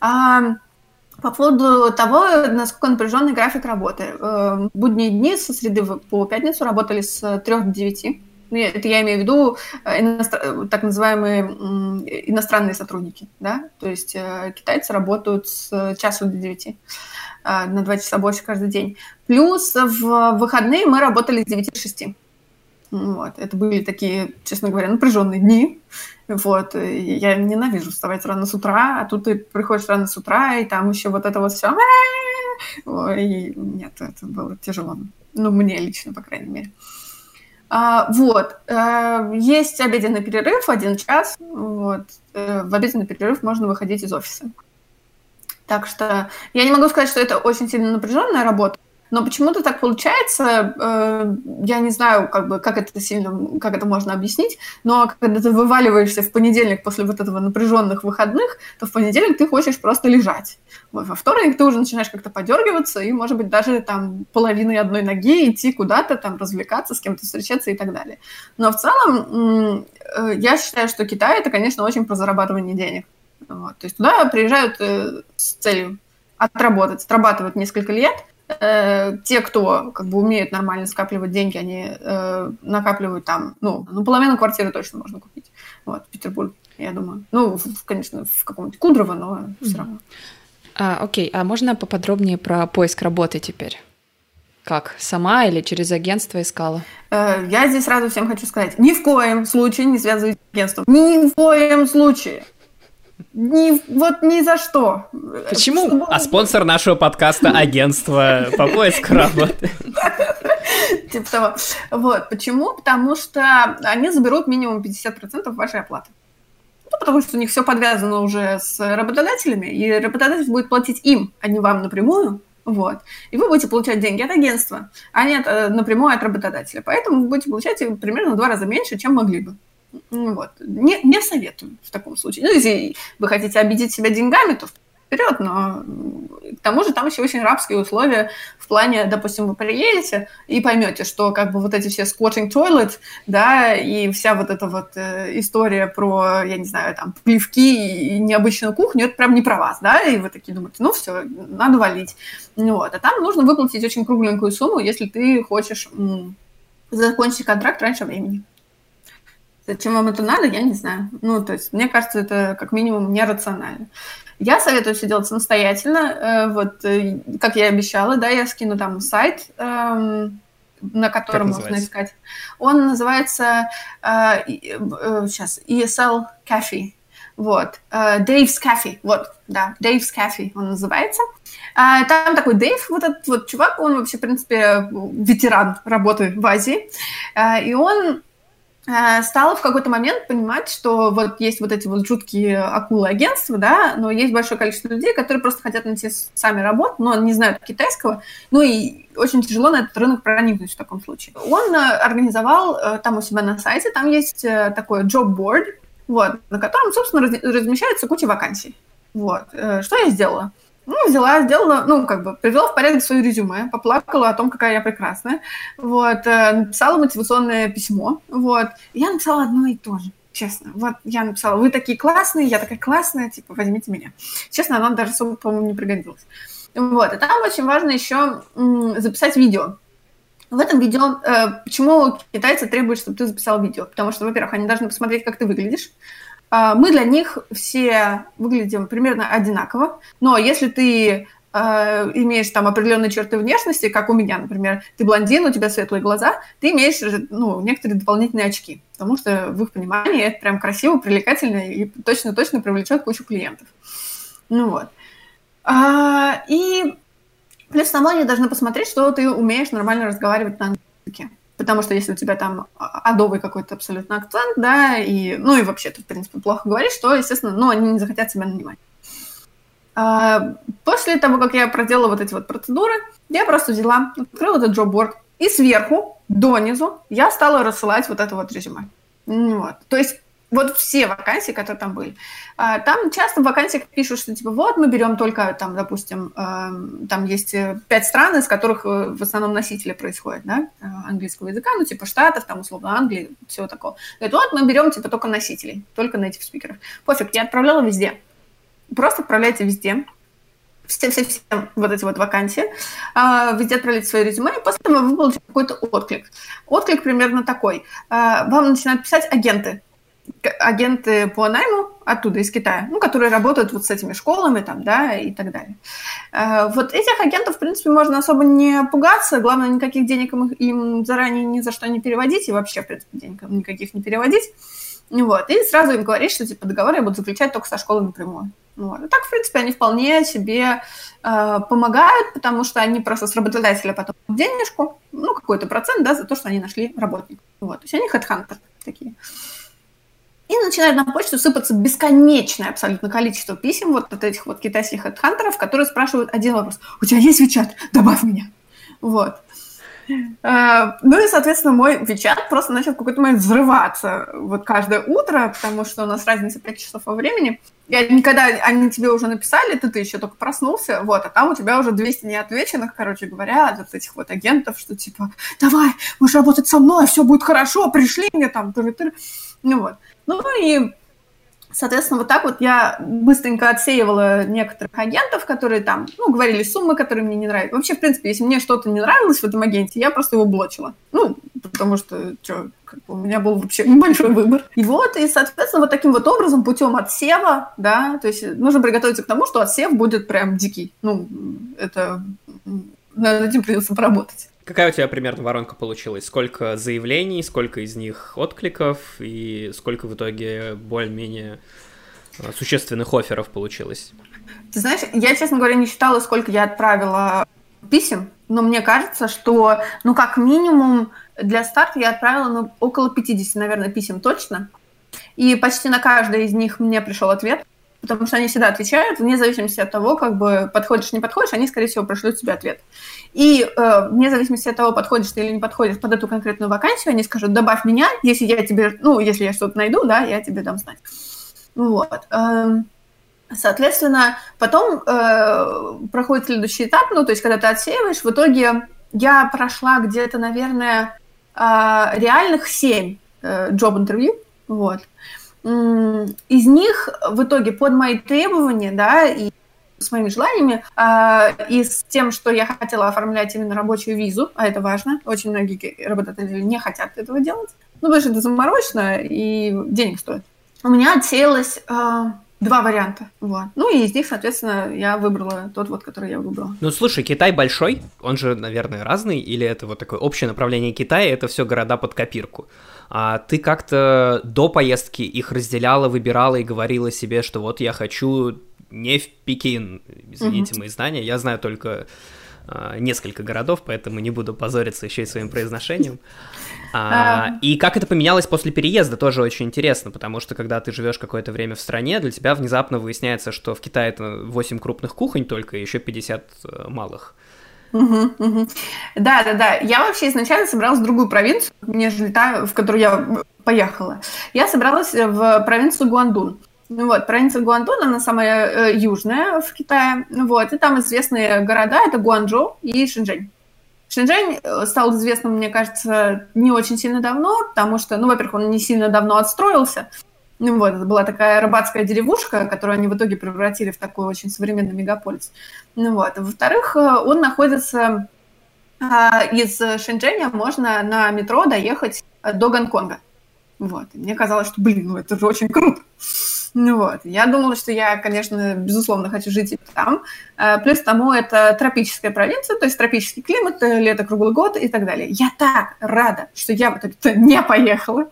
А, по поводу того, насколько напряженный график работы. Э, будние дни со среды по пятницу работали с 3 до 9 ну, это я имею в виду э, иностр... так называемые иностранные сотрудники, да, то есть э, китайцы работают с часу до девяти э, на два часа больше каждый день. Плюс в выходные мы работали с 9 до 6. Вот. Это были такие, честно говоря, напряженные дни. Вот. И я ненавижу вставать рано с утра, а тут ты приходишь рано с утра, и там еще вот это вот все. Ой, нет, это было тяжело. Ну, мне лично, по крайней мере. А, вот. А, есть обеденный перерыв, один час. Вот. А, в обеденный перерыв можно выходить из офиса. Так что я не могу сказать, что это очень сильно напряженная работа, но почему-то так получается, э, я не знаю, как бы, как это сильно, как это можно объяснить, но когда ты вываливаешься в понедельник после вот этого напряженных выходных, то в понедельник ты хочешь просто лежать. Во вторник ты уже начинаешь как-то подергиваться и, может быть, даже там половиной одной ноги идти куда-то, там развлекаться, с кем-то встречаться и так далее. Но в целом э, я считаю, что Китай это, конечно, очень про зарабатывание денег. Вот. То есть туда приезжают э, с целью отработать, отрабатывать несколько лет – э, те, кто как бы умеют нормально скапливать деньги, они э, накапливают там, ну, ну, половину квартиры точно можно купить. Вот, в Петербурге, я думаю. Ну, в, конечно, в каком-нибудь Кудрово, но mm-hmm. все равно. А, окей, а можно поподробнее про поиск работы теперь? Как, сама или через агентство искала? Э, я здесь сразу всем хочу сказать, ни в коем случае не связывайтесь с агентством. Ни в коем случае. Ни, вот ни за что. Почему? Чтобы... А спонсор нашего подкаста агентство по поиску работы. Типа того. Вот. Почему? Потому что они заберут минимум 50% вашей оплаты. Ну, потому что у них все подвязано уже с работодателями, и работодатель будет платить им, а не вам напрямую. Вот. И вы будете получать деньги от агентства, а не от, э, напрямую от работодателя. Поэтому вы будете получать примерно в два раза меньше, чем могли бы. Вот. Не, не советую в таком случае. Ну, если вы хотите обидеть себя деньгами, то вперед, но к тому же там еще очень рабские условия в плане, допустим, вы приедете и поймете, что как бы вот эти все squatting toilet, да, и вся вот эта вот э, история про, я не знаю, там, плевки и необычную кухню, это прям не про вас, да, и вы такие думаете, ну все, надо валить. Вот. А там нужно выплатить очень кругленькую сумму, если ты хочешь м- закончить контракт раньше времени. Зачем вам это надо, я не знаю. Ну, то есть, мне кажется, это как минимум нерационально. Я советую все делать самостоятельно. Э, вот, э, как я и обещала, да, я скину там сайт, эм, на котором можно искать. Он называется сейчас э, ESL Cafe. Вот. Dave's Cafe. Вот, да, Dave's Cafe он называется. Там такой Дэйв, вот этот вот чувак, он вообще, в принципе, ветеран работы в Азии. И он стала в какой-то момент понимать, что вот есть вот эти вот жуткие акулы-агентства, да, но есть большое количество людей, которые просто хотят найти сами работу, но не знают китайского, ну и очень тяжело на этот рынок проникнуть в таком случае. Он э, организовал э, там у себя на сайте, там есть такой job board, вот, на котором, собственно, размещается куча вакансий. Вот. Что я сделала? Ну, взяла, сделала, ну, как бы, привела в порядок свое резюме, поплакала о том, какая я прекрасная, вот, э, написала мотивационное письмо, вот, я написала одно и то же, честно. Вот я написала, вы такие классные, я такая классная, типа, возьмите меня. Честно, она даже особо, по-моему, не пригодилась. Вот, и там очень важно еще записать видео. В этом видео, э, почему китайцы требуют, чтобы ты записал видео? Потому что, во-первых, они должны посмотреть, как ты выглядишь, мы для них все выглядим примерно одинаково, но если ты э, имеешь там определенные черты внешности, как у меня, например, ты блондин, у тебя светлые глаза, ты имеешь ну, некоторые дополнительные очки, потому что в их понимании это прям красиво, привлекательно и точно-точно привлечет кучу клиентов. Ну вот. А, и плюс само они должны посмотреть, что ты умеешь нормально разговаривать на английском потому что если у тебя там адовый какой-то абсолютно акцент, да, и, ну и вообще ты, в принципе, плохо говоришь, то, естественно, ну, они не захотят тебя нанимать. А, после того, как я проделала вот эти вот процедуры, я просто взяла, открыла этот джобборд, и сверху донизу я стала рассылать вот это вот резюме. Вот. То есть вот все вакансии, которые там были. А, там часто в вакансиях пишут, что типа вот мы берем только там, допустим, эм, там есть э, пять стран, из которых э, в основном носители происходят, да, э, английского языка, ну типа Штатов, там условно Англии, всего такого. Говорят, вот мы берем типа только носителей, только native спикеров. Пофиг, я отправляла везде. Просто отправляйте везде, все, все, все вот эти вот вакансии, а, везде отправляйте свои резюме, и после этого вы получите какой-то отклик. Отклик примерно такой. Вам начинают писать агенты, агенты по найму оттуда, из Китая, ну, которые работают вот с этими школами там, да, и так далее. Э, вот этих агентов, в принципе, можно особо не пугаться, главное, никаких денег им, им заранее ни за что не переводить, и вообще, в принципе, денег никаких не переводить. Вот, и сразу им говорить, что, типа, договоры я буду заключать только со школой напрямую. Вот. И так, в принципе, они вполне себе э, помогают, потому что они просто с работодателя потом денежку, ну, какой-то процент, да, за то, что они нашли работника. Вот. То есть они хедхантеры такие. И начинает на почту сыпаться бесконечное абсолютно количество писем вот от этих вот китайских хедхантеров, которые спрашивают один вопрос. У тебя есть Вичат? Добавь меня. Вот. Uh, ну и, соответственно, мой Вичат просто начал в какой-то момент взрываться вот каждое утро, потому что у нас разница 5 часов во времени. И никогда они тебе уже написали, ты, ты еще только проснулся, вот, а там у тебя уже 200 неотвеченных, короче говоря, от этих вот агентов, что типа, давай, будешь работать со мной, все будет хорошо, пришли мне там, тыры -тыры. ну вот. Ну и, соответственно, вот так вот я быстренько отсеивала некоторых агентов, которые там, ну, говорили суммы, которые мне не нравятся. Вообще, в принципе, если мне что-то не нравилось в этом агенте, я просто его блочила. Ну, потому что, что, как бы у меня был вообще небольшой выбор. И вот, и, соответственно, вот таким вот образом, путем отсева, да, то есть нужно приготовиться к тому, что отсев будет прям дикий. Ну, это над этим придется поработать. Какая у тебя примерно воронка получилась? Сколько заявлений, сколько из них откликов и сколько в итоге более-менее а, существенных офферов получилось? Ты знаешь, я, честно говоря, не считала, сколько я отправила писем, но мне кажется, что, ну, как минимум, для старта я отправила, ну, около 50, наверное, писем точно. И почти на каждое из них мне пришел ответ потому что они всегда отвечают, вне зависимости от того, как бы подходишь, не подходишь, они, скорее всего, пришлют тебе ответ. И э, вне зависимости от того, подходишь ты или не подходишь под эту конкретную вакансию, они скажут, добавь меня, если я тебе, ну, если я что-то найду, да, я тебе дам знать. Вот. Эм, соответственно, потом э, проходит следующий этап, ну, то есть, когда ты отсеиваешь, в итоге я прошла где-то, наверное, э, реальных семь э, job-интервью, вот из них в итоге под мои требования, да, и с моими желаниями, э, и с тем, что я хотела оформлять именно рабочую визу, а это важно, очень многие работодатели не хотят этого делать, ну, потому что это заморочно и денег стоит. У меня отсеялось э, два варианта. Вот. Ну и из них, соответственно, я выбрала тот вот, который я выбрала. Ну слушай, Китай большой, он же, наверное, разный, или это вот такое общее направление Китая, это все города под копирку. А ты как-то до поездки их разделяла, выбирала и говорила себе, что вот я хочу не в Пекин, извините угу. мои знания, я знаю только несколько городов, поэтому не буду позориться еще и своим произношением. А, и как это поменялось после переезда, тоже очень интересно, потому что когда ты живешь какое-то время в стране, для тебя внезапно выясняется, что в Китае это 8 крупных кухонь только, и еще 50 э, малых. Угу, угу. Да, да, да. Я вообще изначально собиралась в другую провинцию, нежели та, в которую я поехала. Я собралась в провинцию Гуандун. Вот, провинция Гуандун, она самая э, южная в Китае. Вот, и там известные города, это Гуанчжоу и Шэньчжэнь. Шэньчжэнь э, стал известным, мне кажется, не очень сильно давно, потому что, ну, во-первых, он не сильно давно отстроился. Ну, вот, это была такая рыбацкая деревушка, которую они в итоге превратили в такой очень современный мегаполис. Ну, вот. Во-вторых, э, он находится а, из Шэньчжэня можно на метро доехать до Гонконга. Вот. И мне казалось, что, блин, ну это же очень круто. Ну вот, я думала, что я, конечно, безусловно, хочу жить и там. Э, плюс тому это тропическая провинция, то есть тропический климат, э, лето круглый год и так далее. Я так рада, что я в итоге не поехала,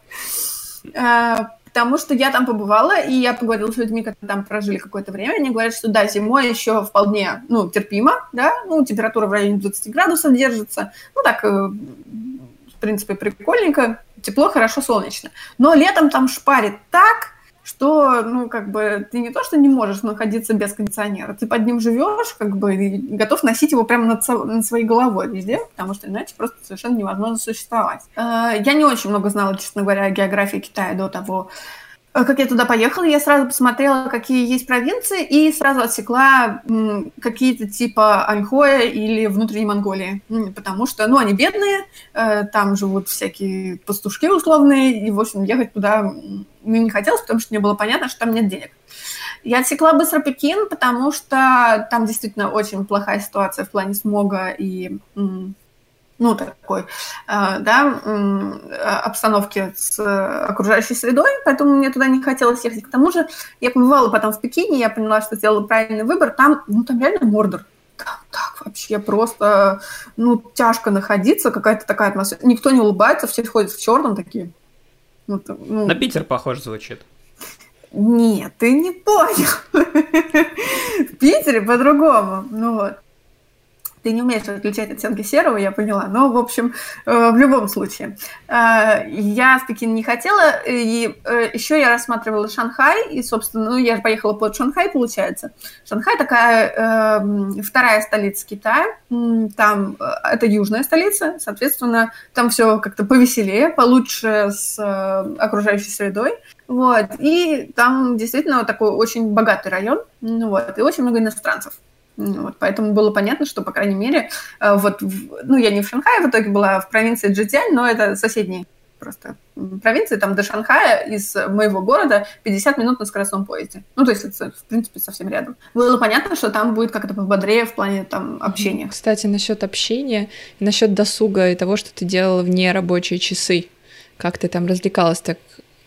э, потому что я там побывала, и я поговорила с людьми, которые там прожили какое-то время, они говорят, что да, зимой еще вполне, ну, терпимо, да, ну, температура в районе 20 градусов держится, ну, так, в принципе, прикольненько, тепло, хорошо, солнечно. Но летом там шпарит так, что, ну, как бы, ты не то, что не можешь находиться без кондиционера, ты под ним живешь, как бы, и готов носить его прямо над, над своей головой везде, потому что иначе просто совершенно невозможно существовать. Э, я не очень много знала, честно говоря, о географии Китая до того, как я туда поехала, я сразу посмотрела, какие есть провинции, и сразу отсекла какие-то типа Аньхоя или внутренней Монголии. Потому что, ну, они бедные, э, там живут всякие пастушки условные, и, в общем, ехать туда мне не хотелось, потому что мне было понятно, что там нет денег. Я отсекла быстро Пекин, потому что там действительно очень плохая ситуация в плане смога и ну, такой, э, да, обстановки с окружающей средой, поэтому мне туда не хотелось ехать. К тому же я побывала потом в Пекине, я поняла, что сделала правильный выбор. Там, ну, там реально мордор. Там так вообще просто, ну, тяжко находиться, какая-то такая атмосфера. Никто не улыбается, все ходят в черном такие. Ну, ну... На Питер похож звучит. Нет, ты не понял. В Питере по-другому. Ну вот ты не умеешь отличать оттенки серого, я поняла. Но, в общем, э, в любом случае. Э, я в не хотела, и э, еще я рассматривала Шанхай, и, собственно, ну, я же поехала под Шанхай, получается. Шанхай такая э, вторая столица Китая, там это южная столица, соответственно, там все как-то повеселее, получше с окружающей средой. Вот. И там действительно такой очень богатый район, ну вот, и очень много иностранцев. Вот, поэтому было понятно, что, по крайней мере, э, вот, ну, я не в Шанхае в итоге была, в провинции Джитянь, но это соседние просто провинции, там до Шанхая из моего города 50 минут на скоростном поезде. Ну, то есть это, в принципе, совсем рядом. Было понятно, что там будет как-то пободрее в плане там общения. Кстати, насчет общения, насчет досуга и того, что ты делала вне рабочие часы. Как ты там развлекалась? Так,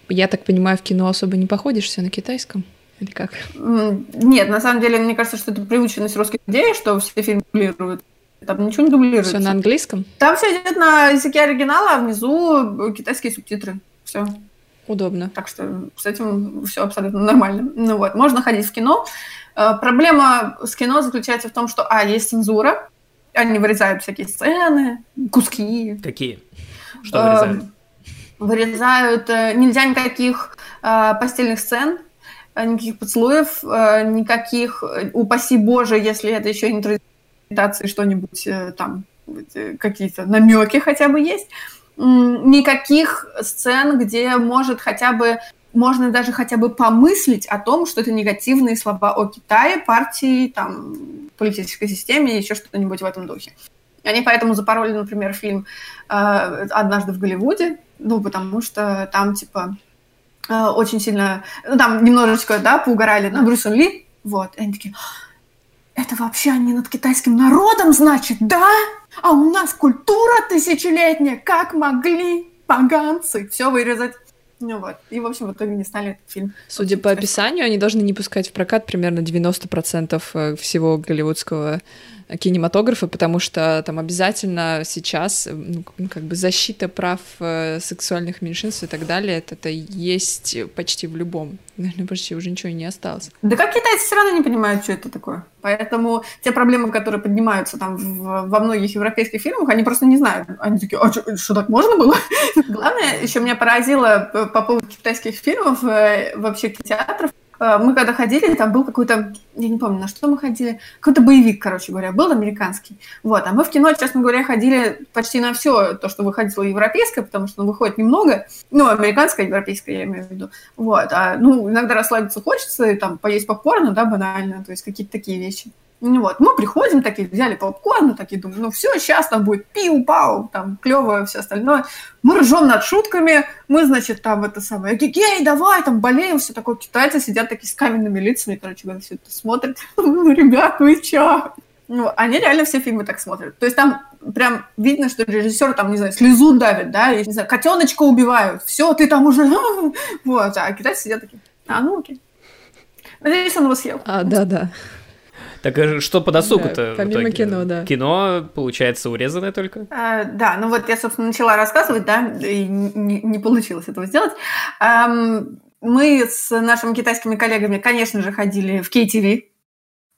я так понимаю, в кино особо не походишь, все на китайском? Или как? Нет, на самом деле, мне кажется, что это приученность русских людей, что все фильмы дублируют. Там ничего не дублируется. Все на английском? Там все идет на языке оригинала, а внизу китайские субтитры. Все. Удобно. Так что с этим все абсолютно нормально. Ну вот, можно ходить в кино. Э, проблема с кино заключается в том, что, а, есть цензура, они вырезают всякие сцены, куски. Какие? Что вырезают? Вырезают, э, нельзя никаких э, постельных сцен, никаких поцелуев, э, никаких, э, упаси Боже, если это еще не интерпретации, что-нибудь там, какие-то намеки хотя бы есть, никаких сцен, где может хотя бы можно даже хотя бы помыслить о том, что это негативные слова о Китае, партии, там, политической системе, еще что-нибудь в этом духе. Они поэтому запороли, например, фильм «Однажды в Голливуде», ну, потому что там, типа, Э, очень сильно, ну, там немножечко, да, поугорали на Брюсом Ли, вот, и они такие, это вообще они над китайским народом, значит, да? А у нас культура тысячелетняя, как могли поганцы все вырезать? Ну вот, и, в общем, в итоге не стали этот фильм. Судя по описанию, они должны не пускать в прокат примерно 90% э, всего голливудского кинематографа, потому что там обязательно сейчас ну, как бы защита прав э, сексуальных меньшинств и так далее, это, это есть почти в любом. Наверное, почти уже ничего не осталось. Да как китайцы все равно не понимают, что это такое. Поэтому те проблемы, которые поднимаются там в, во многих европейских фильмах, они просто не знают. Они такие, а что, так можно было? Главное, еще меня поразило по поводу китайских фильмов, э, вообще театров, Э, мы когда ходили, там был какой-то, я не помню, на что мы ходили, какой-то боевик, короче говоря, был американский. Вот, а мы в кино, честно говоря, ходили почти на все то, что выходило европейское, потому что ну, выходит немного, ну, американское, европейское, я имею в виду. Вот, а, ну, иногда расслабиться хочется, и, там, поесть попкорн, да, банально, то есть какие-то такие вещи. Вот, мы приходим, такие, взяли попкорн, такие думаем, ну все, сейчас там будет пиу-пау, там клево, все остальное. Мы ржем над шутками, мы, значит, там это самое, гей, давай, там болеем, все такое. Китайцы сидят такие с каменными лицами, короче говоря, все это смотрят. Ну, ребят, вы чё? Ну, они реально все фильмы так смотрят. То есть там прям видно, что режиссер там, не знаю, слезу давит, да, и, не знаю, котеночка убивают, все, ты там уже, вот, а китайцы сидят такие, а ну окей. Надеюсь, он его съел. А, да-да. Так а что по досугу-то? Да, помимо кино, да. Кино, получается, урезанное только? А, да, ну вот я, собственно, начала рассказывать, да, и не, не получилось этого сделать. Um, мы с нашими китайскими коллегами, конечно же, ходили в KTV,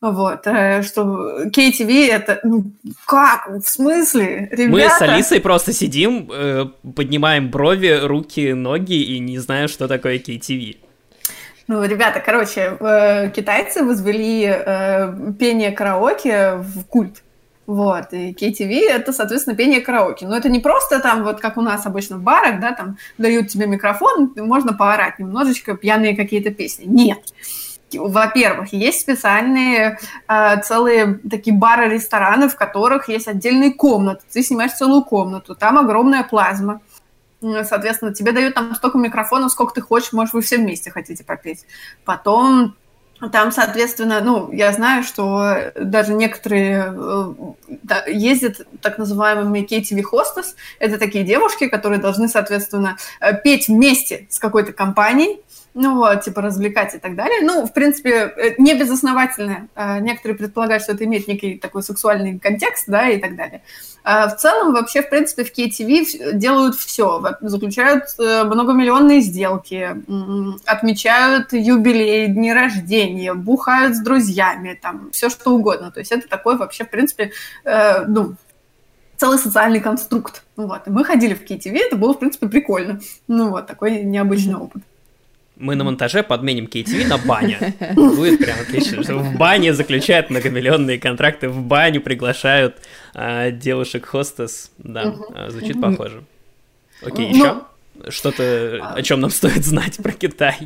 вот, э, что KTV это... Ну, как? В смысле? Ребята? Мы с Алисой просто сидим, э, поднимаем брови, руки, ноги и не знаем, что такое KTV. Ну, ребята, короче, э, китайцы возвели э, пение караоке в культ. Вот, и KTV — это, соответственно, пение караоке. Но это не просто там, вот как у нас обычно в барах, да, там дают тебе микрофон, можно поорать немножечко, пьяные какие-то песни. Нет. Во-первых, есть специальные э, целые такие бары, рестораны, в которых есть отдельные комнаты. Ты снимаешь целую комнату, там огромная плазма Соответственно, тебе дают там столько микрофонов, сколько ты хочешь, может, вы все вместе хотите попеть. Потом там, соответственно, ну, я знаю, что даже некоторые э, да, ездят так называемыми KTV hostess. Это такие девушки, которые должны, соответственно, э, петь вместе с какой-то компанией, ну вот, типа развлекать и так далее. Ну, в принципе, э, не безосновательно. Некоторые предполагают, что это имеет некий такой сексуальный контекст, да, и так далее. А в целом, вообще, в принципе, в KTV делают все. Заключают э, многомиллионные сделки, отмечают юбилей, дни рождения, бухают с друзьями, там, все что угодно. То есть это такой вообще, в принципе, э, ну, целый социальный конструкт. Вот. И мы ходили в KTV, это было, в принципе, прикольно. Ну вот, такой необычный опыт. Мы на монтаже подменим KTV на баня. Будет прям отлично. В бане заключают многомиллионные контракты, в баню приглашают а, девушек-хостес. Да, угу. звучит угу. похоже. Окей, ну, еще? Что-то, о чем нам стоит знать про Китай?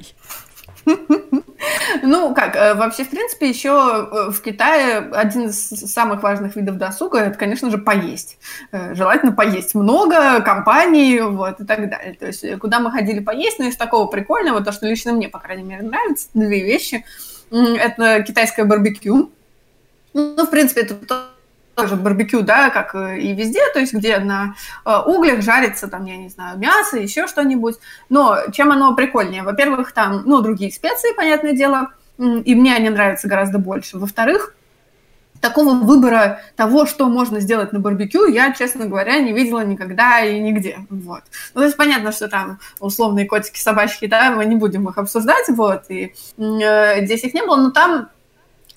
Ну, как, э, вообще, в принципе, еще э, в Китае один из самых важных видов досуга – это, конечно же, поесть. Э, желательно поесть много, компаний, вот, и так далее. То есть, куда мы ходили поесть, ну, из такого прикольного, то, что лично мне, по крайней мере, нравится, две вещи. Это китайское барбекю. Ну, в принципе, это тоже барбекю, да, как и везде, то есть где на э, углях жарится, там, я не знаю, мясо, еще что-нибудь. Но чем оно прикольнее? Во-первых, там, ну, другие специи, понятное дело, и мне они нравятся гораздо больше. Во-вторых, такого выбора того, что можно сделать на барбекю, я, честно говоря, не видела никогда и нигде. Вот. Ну, то есть понятно, что там условные котики, собачки, да, мы не будем их обсуждать, вот, и э, здесь их не было, но там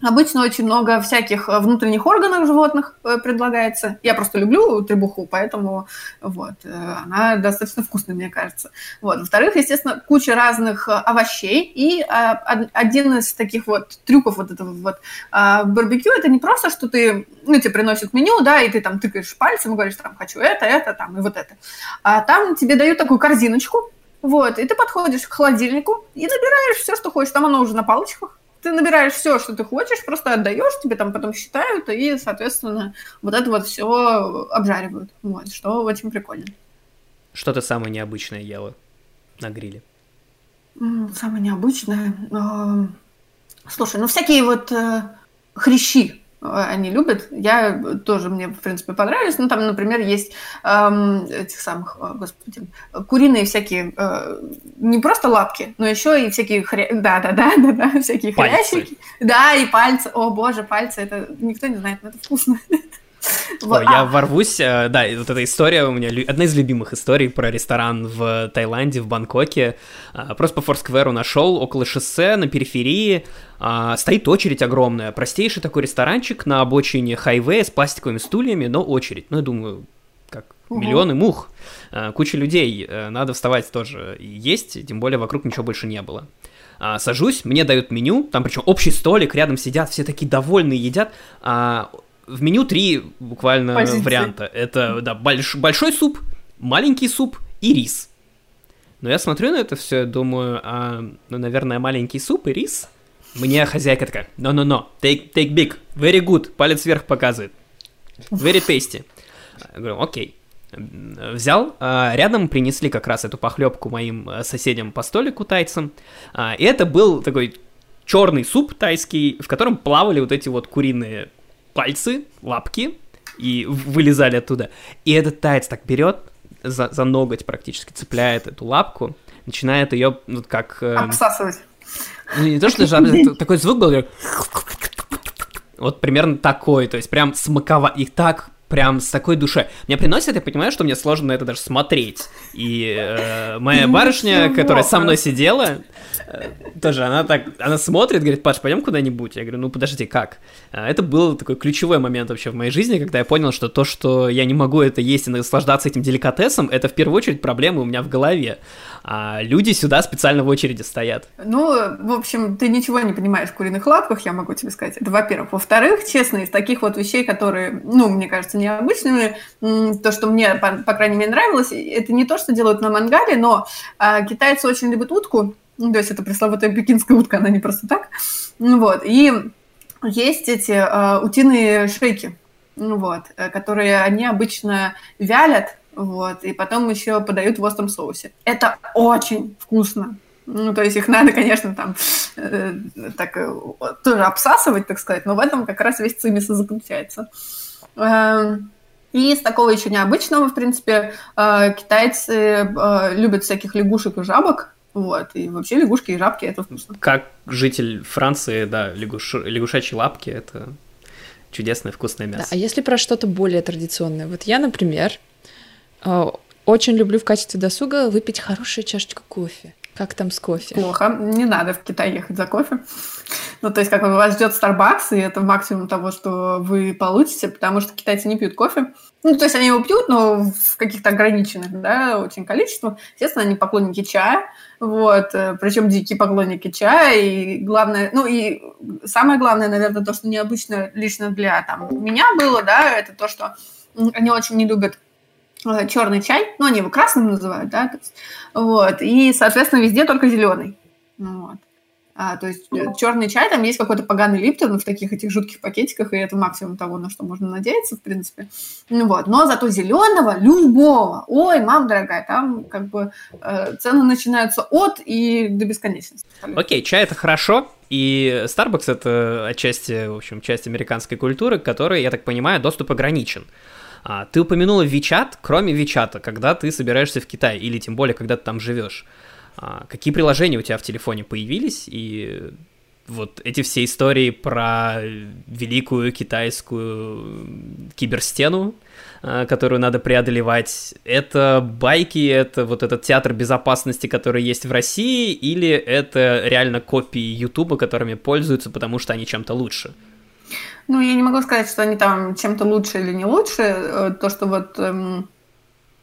Обычно очень много всяких э, внутренних органов животных э, предлагается. Я просто люблю требуху, поэтому вот, э, она достаточно вкусная, мне кажется. Вот. Во-вторых, естественно, куча разных овощей. И один из таких вот трюков вот этого вот барбекю, это не просто, что ты, ну, тебе приносят меню, да, и ты там тыкаешь пальцем и говоришь, там, хочу это, это, там, и вот это. А там тебе дают такую корзиночку, вот, и ты подходишь к холодильнику и набираешь все, что хочешь. Там оно уже на палочках, ты набираешь все, что ты хочешь, просто отдаешь, тебе там потом считают, и, соответственно, вот это вот все обжаривают. Вот, что очень прикольно. Что ты самое необычное ела на гриле? Самое необычное? А, слушай, ну всякие вот э, хрящи, они любят. Я тоже, мне, в принципе, понравились. Ну, там, например, есть эм, этих самых, господи, куриные всякие, э, не просто лапки, но еще и всякие хря... Да, да, да, да, да, всякие пальцы. хрящики. Да, и пальцы. О, боже, пальцы, это никто не знает, но это вкусно. О, я а. ворвусь, э, да, вот эта история у меня, одна из любимых историй про ресторан в Таиланде, в Бангкоке. А, просто по Форскверу нашел, около шоссе, на периферии, а, стоит очередь огромная. Простейший такой ресторанчик на обочине хайвея с пластиковыми стульями, но очередь. Ну, я думаю, как угу. миллионы мух, куча людей, э, надо вставать тоже и есть, тем более вокруг ничего больше не было. Сажусь, мне дают меню, там причем общий столик, рядом сидят, все такие довольные, едят, в меню три буквально Позиции. варианта. Это, да, больш, большой суп, маленький суп и рис. Но я смотрю на это все, думаю, а, ну, наверное, маленький суп и рис. Мне хозяйка такая, no-no-no, take, take big, very good, палец вверх показывает, very tasty. Я говорю, окей. Взял, а, рядом принесли как раз эту похлебку моим а, соседям по столику тайцам, а, и это был такой черный суп тайский, в котором плавали вот эти вот куриные пальцы, лапки, и вылезали оттуда. И этот таец так берет, за, за ноготь практически цепляет эту лапку, начинает ее, ну, как... Э, Обсасывать. Ну, не то, что даже такой звук был, вот примерно такой, то есть прям смаковать, их так прям с такой душой. Мне приносят, я понимаю, что мне сложно на это даже смотреть. И э, моя барышня, которая со мной сидела, э, тоже она так, она смотрит, говорит, Паш, пойдем куда-нибудь. Я говорю, ну подожди, как? А, это был такой ключевой момент вообще в моей жизни, когда я понял, что то, что я не могу это есть и наслаждаться этим деликатесом, это в первую очередь проблемы у меня в голове. А люди сюда специально в очереди стоят. Ну, в общем, ты ничего не понимаешь в куриных лапках, я могу тебе сказать. Это во-первых. Во-вторых, честно, из таких вот вещей, которые, ну, мне кажется, необычными, то, что мне, по, по крайней мере, нравилось, это не то, что делают на мангале, но а, китайцы очень любят утку, ну, то есть это пресловутая пекинская утка, она не просто так. Ну, вот, и есть эти а, утиные шейки, ну, вот, э, которые они обычно вялят, вот, и потом еще подают в остром соусе. Это очень вкусно. Ну, то есть их надо, конечно, там э, так э, тоже обсасывать, так сказать, но в этом как раз весь цимис и заключается. Э, и из такого еще необычного, в принципе, э, китайцы э, любят всяких лягушек и жабок, вот, и вообще лягушки и жабки это вкусно. Как житель Франции, да, лягуш... лягушачьи лапки это чудесное вкусное мясо. Да, а если про что-то более традиционное? Вот я, например, очень люблю в качестве досуга выпить хорошую чашечку кофе. Как там с кофе? Плохо. Не надо в Китай ехать за кофе. Ну, то есть, как бы вас ждет Starbucks, и это максимум того, что вы получите, потому что китайцы не пьют кофе. Ну, то есть, они его пьют, но в каких-то ограниченных, да, очень количествах. Естественно, они поклонники чая, вот, э, причем дикие поклонники чая, и главное, ну, и самое главное, наверное, то, что необычно лично для там, меня было, да, это то, что они очень не любят черный чай, ну, они его красным называют, да, то есть, вот, и, соответственно, везде только зеленый, вот. А, то есть э, черный чай, там есть какой-то поганый липтон в таких этих жутких пакетиках, и это максимум того, на что можно надеяться, в принципе. Ну вот, но зато зеленого, любого, ой, мам дорогая, там как бы э, цены начинаются от и до бесконечности. Окей, okay, чай это хорошо, и Starbucks это отчасти, в общем, часть американской культуры, которой, я так понимаю, доступ ограничен. А, ты упомянула WeChat, кроме WeChat, когда ты собираешься в Китай, или тем более, когда ты там живешь. А, какие приложения у тебя в телефоне появились, и вот эти все истории про великую китайскую киберстену, а, которую надо преодолевать, это байки, это вот этот театр безопасности, который есть в России, или это реально копии Ютуба, которыми пользуются, потому что они чем-то лучше? Ну, я не могу сказать, что они там чем-то лучше или не лучше. Э, то, что вот эм,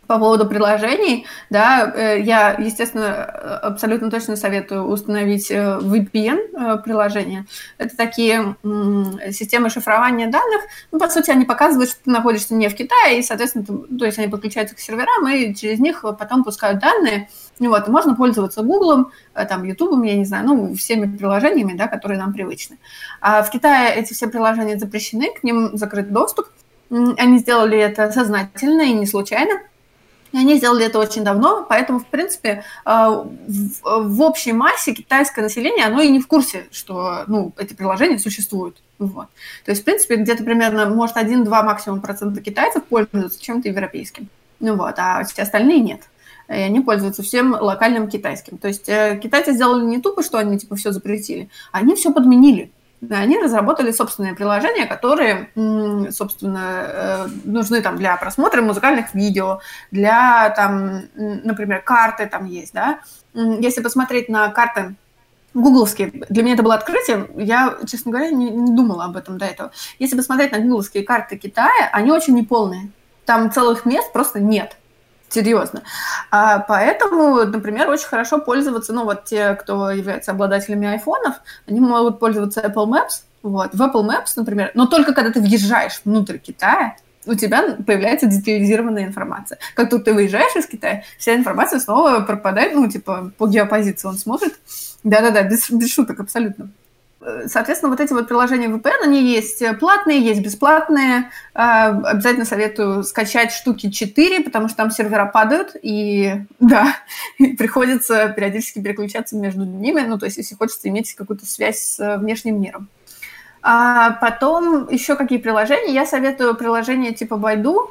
по поводу приложений, да, э, я, естественно, абсолютно точно советую установить э, VPN-приложение. Это такие системы шифрования данных. Ну, по сути, они показывают, что ты находишься не в Китае, и, соответственно, то есть они подключаются к серверам, и через них потом пускают данные. Ну вот, можно пользоваться Гуглом, э, там, Ютубом, я не знаю, ну, всеми приложениями, да, которые нам привычны. А в Китае эти все приложения запрещены, к ним закрыт доступ. Они сделали это сознательно и не случайно. И они сделали это очень давно, поэтому, в принципе, в общей массе китайское население, оно и не в курсе, что ну, эти приложения существуют. Вот. То есть, в принципе, где-то примерно, может, 1-2 максимум процента китайцев пользуются чем-то европейским. Ну вот, а все остальные нет. И они пользуются всем локальным китайским. То есть э, китайцы сделали не тупо, что они типа все запретили, они все подменили. Они разработали собственные приложения, которые, собственно, э, нужны там для просмотра музыкальных видео, для там, например, карты там есть, да. Если посмотреть на карты гугловские, для меня это было открытием, я, честно говоря, не, не думала об этом до этого. Если посмотреть на гугловские карты Китая, они очень неполные. Там целых мест просто нет. Серьезно. А поэтому, например, очень хорошо пользоваться, ну вот те, кто является обладателями айфонов, они могут пользоваться Apple Maps, вот, в Apple Maps, например, но только когда ты въезжаешь внутрь Китая, у тебя появляется детализированная информация. Как только ты выезжаешь из Китая, вся информация снова пропадает, ну, типа, по геопозиции он смотрит. Да-да-да, без, без шуток, абсолютно. Соответственно, вот эти вот приложения VPN, они есть платные, есть бесплатные. А, обязательно советую скачать штуки 4, потому что там сервера падают, и да, приходится периодически переключаться между ними, ну, то есть если хочется иметь какую-то связь с внешним миром. А потом еще какие приложения? Я советую приложения типа Baidu,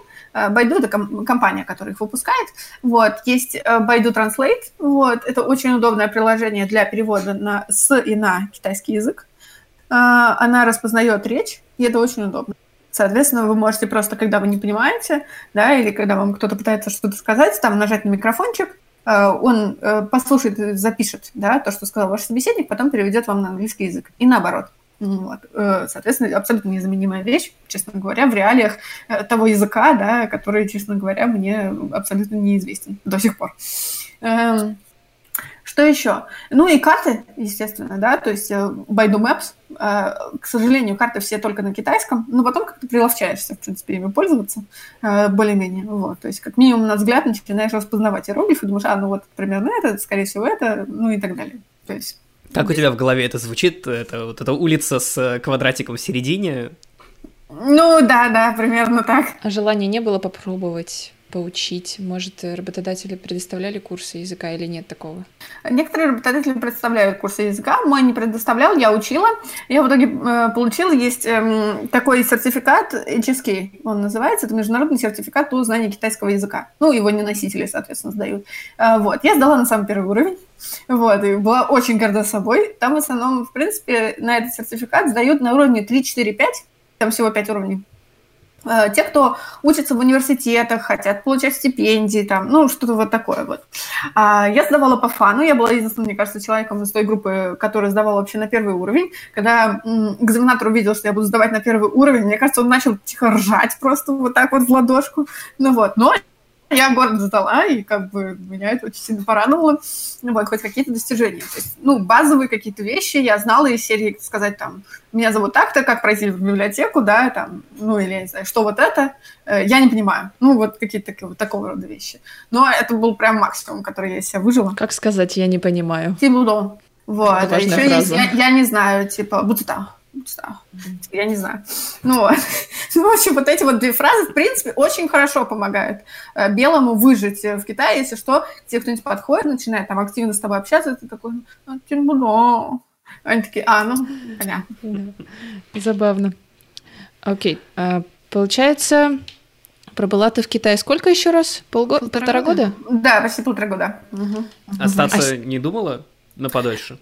Байду это компания, которая их выпускает. Вот. Есть Baidu Translate. Вот. Это очень удобное приложение для перевода на, с и на китайский язык. А, она распознает речь, и это очень удобно. Соответственно, вы можете просто, когда вы не понимаете, да, или когда вам кто-то пытается что-то сказать, там нажать на микрофончик, он э, послушает, запишет, да, то, что сказал ваш собеседник, потом переведет вам на английский язык. И наоборот. Вот. Э, соответственно, абсолютно незаменимая вещь, честно говоря, в реалиях э, того языка, да, который, честно говоря, мне абсолютно неизвестен до сих пор. Эм, что еще? Ну и карты, естественно, да, то есть э, Baidu Maps, к сожалению, карты все только на китайском, но потом как-то приловчаешься, в принципе, ими пользоваться более-менее, вот, то есть как минимум на взгляд начинаешь распознавать иероглифы, думаешь, а, ну вот примерно это, скорее всего это, ну и так далее, то есть как у тебя в голове это звучит? Это вот эта улица с квадратиком в середине? Ну да, да, примерно так. А желания не было попробовать поучить? Может, работодатели предоставляли курсы языка или нет такого? Некоторые работодатели предоставляют курсы языка. Мой не предоставлял, я учила. Я в итоге э, получила, есть э, такой сертификат HSK, он называется, это международный сертификат по знанию китайского языка. Ну, его не носители, соответственно, сдают. Э, вот, я сдала на самый первый уровень. Вот, и была очень горда собой. Там в основном, в принципе, на этот сертификат сдают на уровне 3, 4, 5. Там всего 5 уровней. Э, те, кто учится в университетах, хотят получать стипендии, там, ну, что-то вот такое вот. А, я сдавала по фану, я была единственным, мне кажется, человеком из той группы, который сдавал вообще на первый уровень. Когда экзаменатор увидел, что я буду сдавать на первый уровень, мне кажется, он начал тихо ржать просто вот так вот в ладошку. Ну вот, но я гордо сдала, и как бы меня это очень сильно порадовало. Ну, вот, хоть какие-то достижения. То есть, ну, базовые какие-то вещи я знала из серии сказать там, меня зовут так-то, как пройти в библиотеку, да, там, ну, или, я не знаю, что вот это, э, я не понимаю. Ну, вот какие-то такие, вот такого рода вещи. Но это был прям максимум, который я из себя выжила. Как сказать, я не понимаю? Тимудо. Вот, а еще есть, я, я не знаю, типа, да, я не знаю. Ну, вот. ну, в общем, вот эти вот две фразы, в принципе, очень хорошо помогают э, белому выжить в Китае, если что, тебе кто-нибудь подходит, начинает там активно с тобой общаться, ты такой, ну, тимбудо. Они такие, а, ну, понятно. Забавно. Окей, а, получается, пробыла ты в Китае сколько еще раз? Полгода? Полтора, года? года? Да, почти полтора года. Угу. Остаться а... не думала на подольше?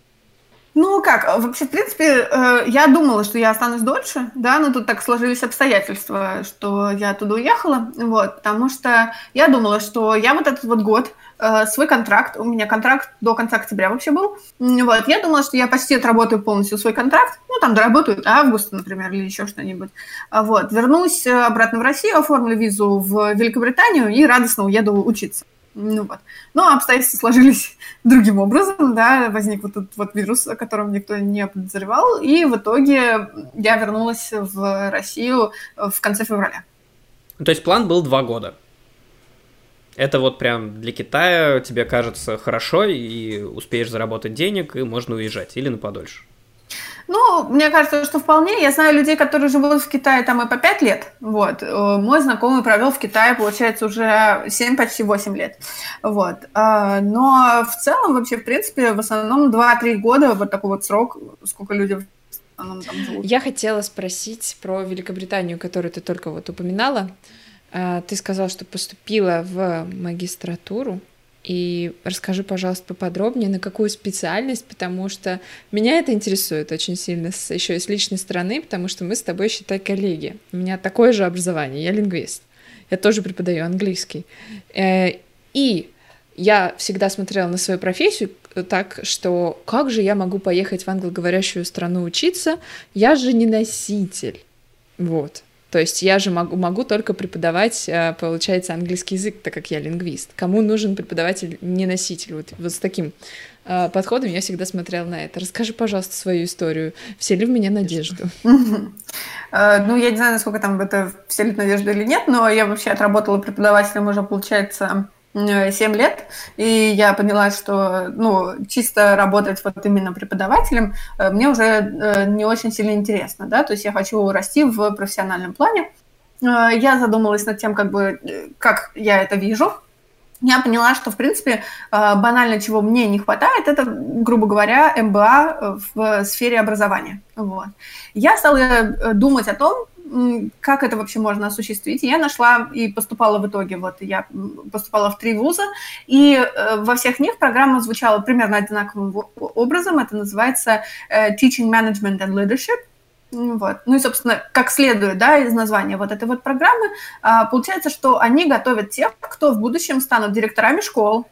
Ну как, вообще, в принципе, э, я думала, что я останусь дольше, да, но тут так сложились обстоятельства, что я оттуда уехала, вот, потому что я думала, что я вот этот вот год, э, свой контракт, у меня контракт до конца октября вообще был, вот, я думала, что я почти отработаю полностью свой контракт, ну, там, доработаю до августа, например, или еще что-нибудь, вот, вернусь обратно в Россию, оформлю визу в Великобританию и радостно уеду учиться. Ну вот. Но обстоятельства сложились другим образом, да, возник вот этот вот вирус, о котором никто не подозревал, и в итоге я вернулась в Россию в конце февраля. То есть план был два года? Это вот прям для Китая тебе кажется хорошо, и успеешь заработать денег, и можно уезжать, или на подольше? Ну, мне кажется, что вполне. Я знаю людей, которые живут в Китае там и по 5 лет. Вот. Э, мой знакомый провел в Китае, получается, уже 7, почти 8 лет. Вот. А, но в целом, вообще, в принципе, в основном 2-3 года, вот такой вот срок, сколько люди я хотела спросить про Великобританию, которую ты только вот упоминала. А, ты сказала, что поступила в магистратуру. И расскажи, пожалуйста, поподробнее, на какую специальность, потому что меня это интересует очень сильно еще и с личной стороны, потому что мы с тобой, считай, коллеги. У меня такое же образование, я лингвист. Я тоже преподаю английский. Э, и я всегда смотрела на свою профессию так, что как же я могу поехать в англоговорящую страну учиться? Я же не носитель. Вот. То есть я же могу, могу только преподавать, э, получается, английский язык, так как я лингвист. Кому нужен преподаватель, не носитель? Вот, вот с таким э, подходом я всегда смотрела на это. Расскажи, пожалуйста, свою историю. Вселив в меня надежду. Э, ну, я не знаю, насколько там это вселит надежду или нет, но я вообще отработала преподавателем уже, получается, 7 лет, и я поняла, что ну, чисто работать вот именно преподавателем э, мне уже э, не очень сильно интересно, да, то есть я хочу расти в профессиональном плане. Э, я задумалась над тем, как бы, как я это вижу, я поняла, что, в принципе, банально чего мне не хватает, это, грубо говоря, МБА в сфере образования. Вот. Я стала думать о том, как это вообще можно осуществить. я нашла и поступала в итоге, вот я поступала в три вуза, и э, во всех них программа звучала примерно одинаковым образом. Это называется э, Teaching Management and Leadership. Вот. Ну и, собственно, как следует да, из названия вот этой вот программы, а, получается, что они готовят тех, кто в будущем станут директорами школ,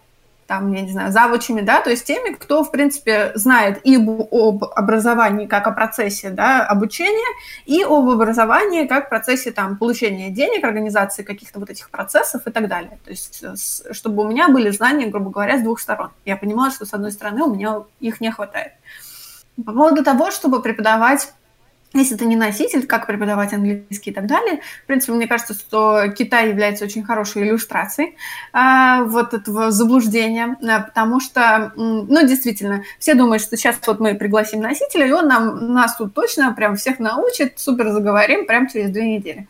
там, я не знаю, завучами, да, то есть теми, кто, в принципе, знает и об образовании как о процессе, да, обучения, и об образовании как процессе, там, получения денег, организации каких-то вот этих процессов и так далее. То есть, чтобы у меня были знания, грубо говоря, с двух сторон. Я понимала, что, с одной стороны, у меня их не хватает. По поводу того, чтобы преподавать если ты не носитель, как преподавать английский и так далее. В принципе, мне кажется, что Китай является очень хорошей иллюстрацией э, вот этого заблуждения, э, потому что, ну, действительно, все думают, что сейчас вот мы пригласим носителя, и он нам, нас тут точно прям всех научит, супер заговорим прямо через две недели.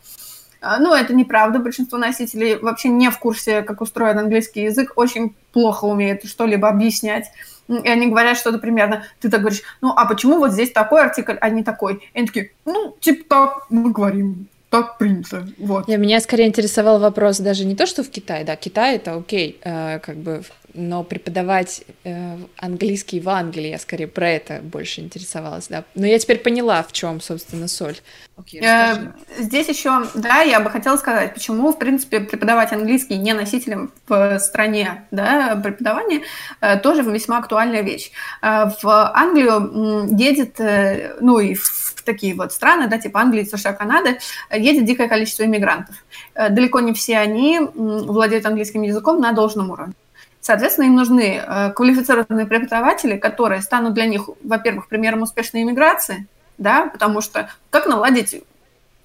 А, ну, это неправда. Большинство носителей вообще не в курсе, как устроен английский язык, очень плохо умеют что-либо объяснять и они говорят что-то примерно, ты так говоришь, ну, а почему вот здесь такой артикль, а не такой? И они такие, ну, типа так мы говорим, так принято, вот. Я, меня скорее интересовал вопрос даже не то, что в Китае, да, Китай это окей, э, как бы но преподавать э, английский в Англии, я скорее про это больше интересовалась, да. Но я теперь поняла, в чем, собственно, соль. Okay, э, здесь еще, да, я бы хотела сказать, почему, в принципе, преподавать английский не носителем в стране, да, преподавания, э, тоже весьма актуальная вещь. Э, в Англию едет, э, ну и в такие вот страны, да, типа Англии, США, Канады, едет дикое количество иммигрантов. Далеко не все они владеют английским языком на должном уровне. Соответственно, им нужны э, квалифицированные преподаватели, которые станут для них, во-первых, примером успешной иммиграции, да, потому что как наладить,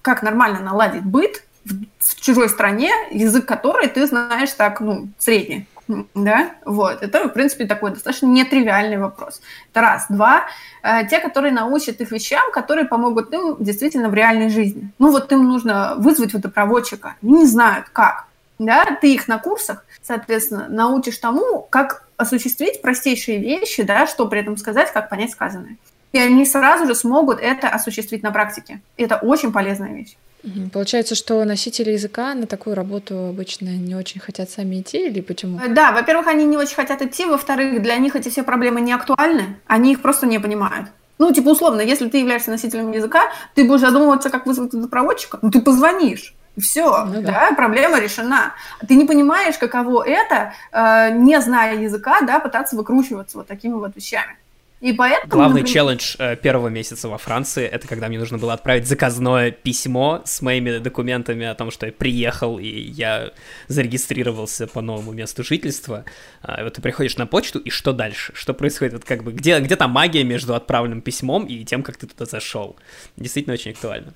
как нормально наладить быт в, в чужой стране, язык которой ты знаешь так, ну, средний, да, вот, это, в принципе, такой достаточно нетривиальный вопрос. Это раз. Два, э, те, которые научат их вещам, которые помогут им действительно в реальной жизни. Ну, вот им нужно вызвать водопроводчика, они не знают, как, да, ты их на курсах, соответственно, научишь тому, как осуществить простейшие вещи, да, что при этом сказать, как понять сказанное. И они сразу же смогут это осуществить на практике. И это очень полезная вещь. Получается, что носители языка на такую работу обычно не очень хотят сами идти, или почему? Э, да, во-первых, они не очень хотят идти, во-вторых, для них эти все проблемы не актуальны, они их просто не понимают. Ну, типа, условно, если ты являешься носителем языка, ты будешь задумываться, как вызвать водопроводчика, ну, ты позвонишь. Все, ну, да. да, проблема решена. Ты не понимаешь, каково это, э, не зная языка, да, пытаться выкручиваться вот такими вот вещами. И поэтому, Главный например... челлендж э, первого месяца во Франции — это когда мне нужно было отправить заказное письмо с моими документами о том, что я приехал и я зарегистрировался по новому месту жительства. А, вот ты приходишь на почту, и что дальше? Что происходит? Вот как бы где, где то магия между отправленным письмом и тем, как ты туда зашел? Действительно очень актуально.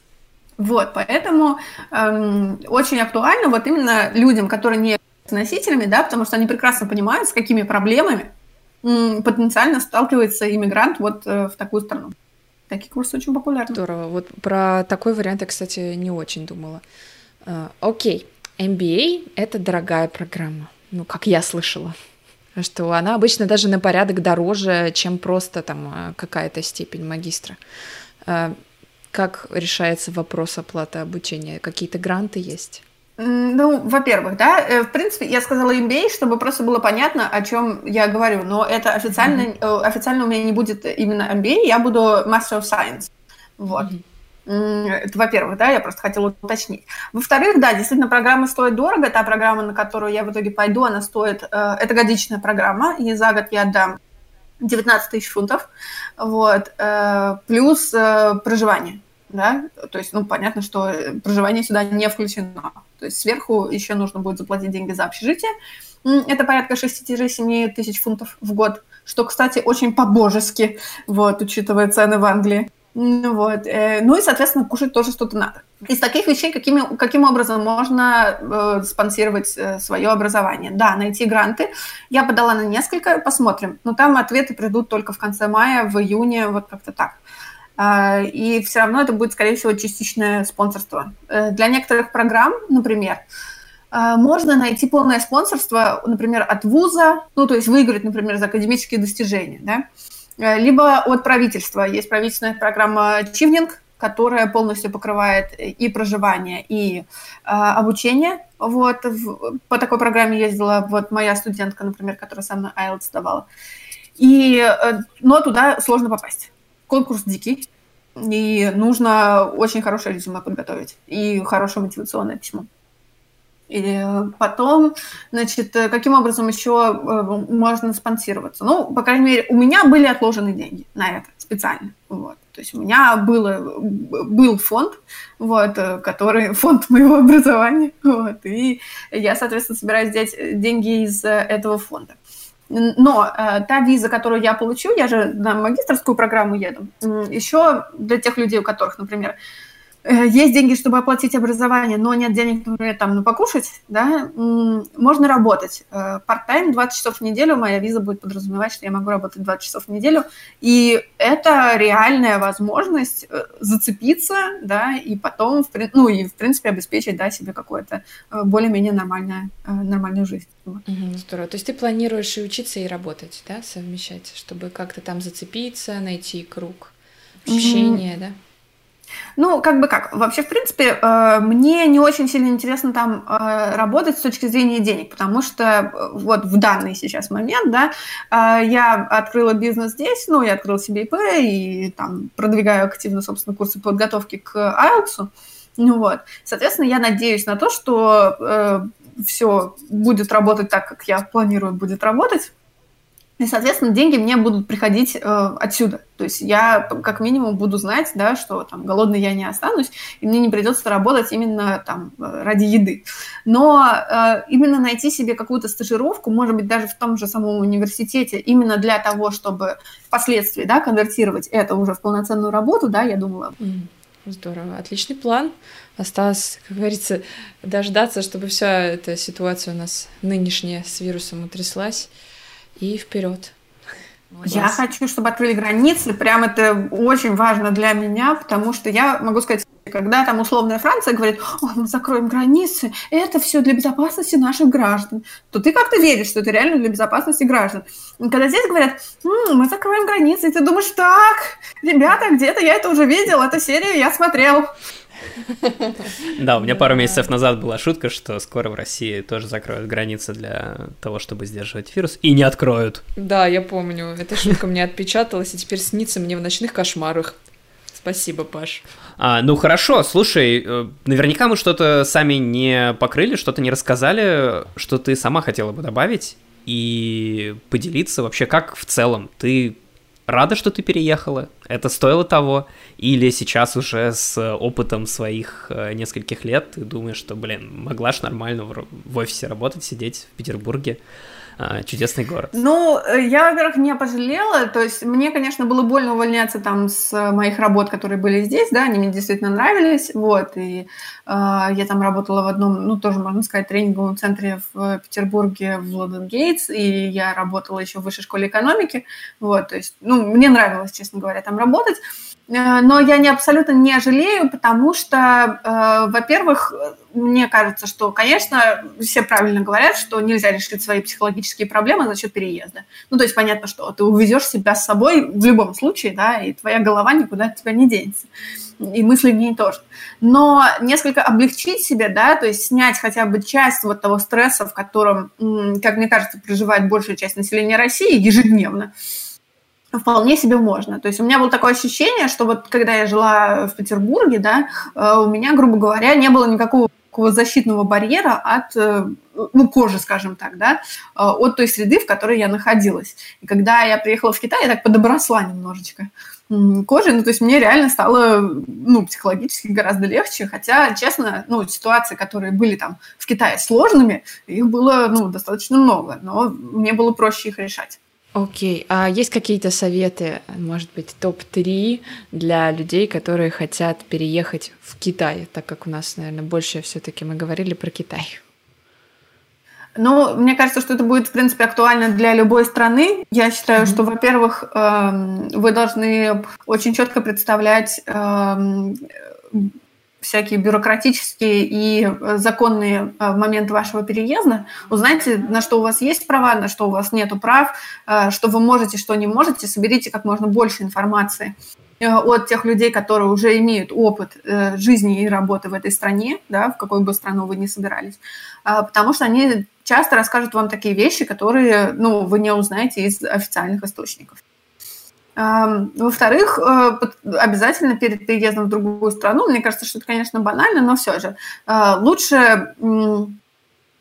Вот, поэтому эм, очень актуально вот именно людям, которые не носителями, да, потому что они прекрасно понимают, с какими проблемами м, потенциально сталкивается иммигрант вот э, в такую страну. Такие курсы очень популярны. Здорово. Вот про такой вариант я, кстати, не очень думала. А, окей, MBA — это дорогая программа, ну, как я слышала что она обычно даже на порядок дороже, чем просто там а, какая-то степень магистра. Как решается вопрос оплаты обучения? Какие-то гранты есть? Ну, во-первых, да, э, в принципе, я сказала MBA, чтобы просто было понятно, о чем я говорю, но это официально, mm-hmm. официально у меня не будет именно MBA, я буду Master of Science, вот. Mm-hmm. Это, во-первых, да, я просто хотела уточнить. Во-вторых, да, действительно, программа стоит дорого. Та программа, на которую я в итоге пойду, она стоит... Э, это годичная программа, и за год я отдам 19 тысяч фунтов, вот, э, плюс проживание да, то есть, ну, понятно, что проживание сюда не включено. То есть сверху еще нужно будет заплатить деньги за общежитие. Это порядка 6-7 тысяч фунтов в год, что, кстати, очень по-божески, вот, учитывая цены в Англии. Вот. Э, ну и, соответственно, кушать тоже что-то надо. Из таких вещей, какими, каким образом можно э, спонсировать э, свое образование? Да, найти гранты. Я подала на несколько, посмотрим. Но там ответы придут только в конце мая, в июне, вот как-то так. А, и все равно это будет, скорее всего, частичное спонсорство. Э, для некоторых программ, например, а, можно найти полное спонсорство, например, от вуза, ну, то есть выиграть, например, за академические достижения, да, э, либо от правительства. Есть правительственная программа Чивнинг, которая полностью покрывает и проживание, и э, обучение. Вот, в, по такой программе ездила вот моя студентка, например, которая со мной IELTS сдавала. И, э, но туда сложно попасть конкурс дикий, и нужно очень хорошее резюме подготовить и хорошее мотивационное письмо. И потом, значит, каким образом еще э, можно спонсироваться? Ну, по крайней мере, у меня были отложены деньги на это специально. Вот. То есть у меня было, был фонд, вот, который фонд моего образования, вот, и я, соответственно, собираюсь взять деньги из этого фонда. Но э, та виза, которую я получу, я же на магистрскую программу еду, еще для тех людей, у которых, например, Э, есть деньги, чтобы оплатить образование, но нет денег, например, там, ну, покушать, да, можно работать. Part-time, э, 20 часов в неделю, моя виза будет подразумевать, что я могу работать 20 часов в неделю, и это реальная возможность э, зацепиться, да, и потом, ну, и, в принципе, обеспечить, да, себе какое-то более-менее нормальное, нормальную жизнь. Вот. Угу, здорово. То есть ты планируешь и учиться, и работать, да, совмещать, чтобы как-то там зацепиться, найти круг общения, mm-hmm. да? Ну, как бы как. Вообще, в принципе, э, мне не очень сильно интересно там э, работать с точки зрения денег, потому что э, вот в данный сейчас момент, да, я открыла бизнес здесь, ну, я открыла себе ИП и там продвигаю активно, собственно, курсы подготовки к IELTS. Ну вот, соответственно, я надеюсь на то, что все будет работать так, как я планирую будет работать. И, соответственно, деньги мне будут приходить э, отсюда. То есть я как минимум буду знать, да, что там голодный я не останусь, и мне не придется работать именно там э, ради еды. Но э, именно найти себе какую-то стажировку, может быть, даже в том же самом университете, именно для того, чтобы впоследствии, да, конвертировать это уже в полноценную работу, да, я думала. Здорово, отличный план. Осталось, как говорится, дождаться, чтобы вся эта ситуация у нас нынешняя с вирусом утряслась и вперед. Я хочу, чтобы открыли границы. Прям это очень важно для меня, потому что я могу сказать, когда там условная Франция говорит, ой, мы закроем границы, это все для безопасности наших граждан, то ты как-то веришь, что это реально для безопасности граждан. И когда здесь говорят, м-м, мы закроем границы, и ты думаешь, так, ребята, где-то я это уже видел, эту серию я смотрел. Да, у меня пару месяцев назад была шутка, что скоро в России тоже закроют границы для того, чтобы сдерживать вирус, и не откроют. Да, я помню. Эта шутка мне отпечаталась, и теперь снится мне в ночных кошмарах. Спасибо, Паш. А, ну хорошо, слушай, э, наверняка мы что-то сами не покрыли, что-то не рассказали, что ты сама хотела бы добавить и поделиться вообще, как в целом ты рада, что ты переехала? Это стоило того? Или сейчас уже с опытом своих э, нескольких лет ты думаешь, что, блин, могла ж нормально в, в офисе работать, сидеть в Петербурге? А, чудесный город. Ну, э, я, во-первых, не пожалела. То есть мне, конечно, было больно увольняться там с моих работ, которые были здесь, да, они мне действительно нравились, вот, и э, я там работала в одном, ну, тоже, можно сказать, тренинговом центре в Петербурге, в Лондон Гейтс, и я работала еще в высшей школе экономики, вот, то есть, ну, мне нравилось, честно говоря, там работать. Э, но я не абсолютно не жалею, потому что, э, во-первых, мне кажется, что, конечно, все правильно говорят, что нельзя решить свои психологические проблемы за счет переезда. Ну, то есть понятно, что ты увезешь себя с собой в любом случае, да, и твоя голова никуда от тебя не денется. И мысли в ней тоже. Но несколько облегчить себе, да, то есть снять хотя бы часть вот того стресса, в котором, как мне кажется, проживает большая часть населения России ежедневно, вполне себе можно. То есть у меня было такое ощущение, что вот когда я жила в Петербурге, да, э, у меня, грубо говоря, не было никакого защитного барьера от, э, ну, кожи, скажем так, да, э, от той среды, в которой я находилась. И когда я приехала в Китай, я так подобросла немножечко кожей, ну, то есть мне реально стало, ну, психологически гораздо легче, хотя, честно, ну, ситуации, которые были там в Китае сложными, их было, ну, достаточно много, но мне было проще их решать. Окей, okay. а есть какие-то советы, может быть, топ-3 для людей, которые хотят переехать в Китай, так как у нас, наверное, больше все-таки мы говорили про Китай? Ну, мне кажется, что это будет, в принципе, актуально для любой страны. Я считаю, mm-hmm. что, во-первых, эм, вы должны очень четко представлять эм, всякие бюрократические и э, законные э, моменты вашего переезда, узнайте, на что у вас есть права, на что у вас нету прав, э, что вы можете, что не можете, соберите как можно больше информации от тех людей, которые уже имеют опыт жизни и работы в этой стране, да, в какой бы страну вы ни собирались, потому что они часто расскажут вам такие вещи, которые ну, вы не узнаете из официальных источников. Во-вторых, э, обязательно перед переездом в другую страну, мне кажется, что это, конечно, банально, но все же, э, лучше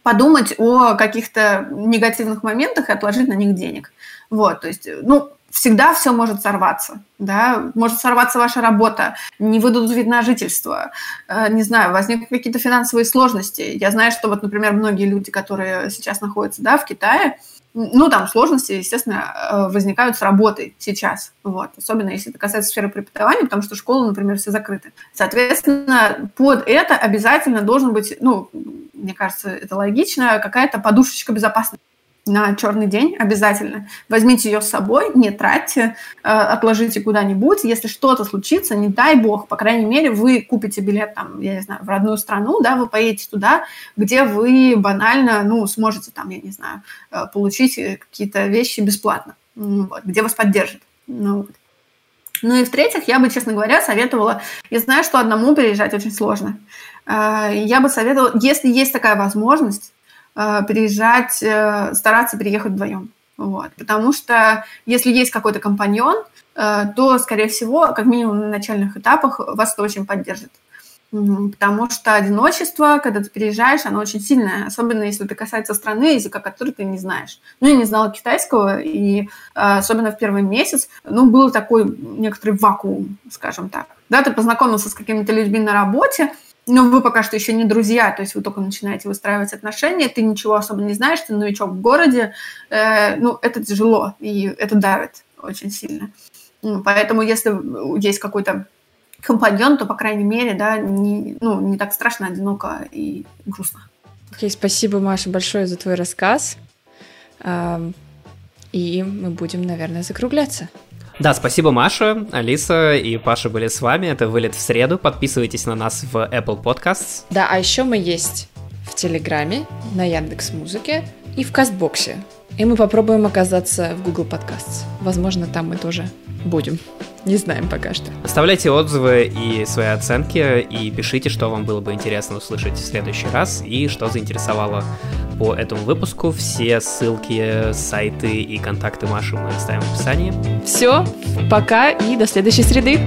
подумать о каких-то негативных моментах и отложить на них денег. Вот, то есть, ну, всегда все может сорваться, да, может сорваться ваша работа, не выдадут вид на жительство, э, не знаю, возникнут какие-то финансовые сложности. Я знаю, что вот, например, многие люди, которые сейчас находятся, да, в Китае, ну, там сложности, естественно, э, возникают с работой сейчас, вот, особенно если это касается сферы преподавания, потому что школы, например, все закрыты. Соответственно, под это обязательно должен быть, ну, мне кажется, это логично, какая-то подушечка безопасности на черный день обязательно. Возьмите ее с собой, не тратьте, э, отложите куда-нибудь. Если что-то случится, не дай бог, по крайней мере, вы купите билет там, я не знаю, в родную страну, да, вы поедете туда, где вы банально, ну, сможете там, я не знаю, э, получить какие-то вещи бесплатно, вот, где вас поддержат. Ну, вот. Ну и в-третьих, я бы, честно говоря, советовала, я знаю, что одному переезжать очень сложно. Э, я бы советовала, если есть такая возможность, Э, переезжать, э, стараться переехать вдвоем. Вот. Потому что если есть какой-то компаньон, э, то, скорее всего, как минимум на начальных этапах вас это очень поддержит. Потому что одиночество, когда ты переезжаешь, оно очень сильное, особенно если это касается страны, языка которой ты не знаешь. Ну, я не знала китайского, и особенно в первый месяц, ну, был такой некоторый вакуум, скажем так. Да, ты познакомился с какими-то людьми на работе, но вы пока что еще не друзья, то есть вы только начинаете выстраивать отношения, ты ничего особо не знаешь, ты новичок в городе, э, ну, это тяжело, и это давит очень сильно. Ну, поэтому если есть какой-то компаньон, то, по крайней мере, да, не, ну, не так страшно, одиноко и грустно. Окей, okay, спасибо, Маша, большое за твой рассказ. И мы будем, наверное, закругляться. Да, спасибо, Маша, Алиса и Паша были с вами. Это вылет в среду. Подписывайтесь на нас в Apple Podcasts. Да, а еще мы есть в Телеграме, на Яндекс Музыке и в Кастбоксе. И мы попробуем оказаться в Google Podcasts. Возможно, там мы тоже будем. Не знаем пока что. Оставляйте отзывы и свои оценки, и пишите, что вам было бы интересно услышать в следующий раз, и что заинтересовало по этому выпуску. Все ссылки, сайты и контакты Маши мы оставим в описании. Все, пока и до следующей среды.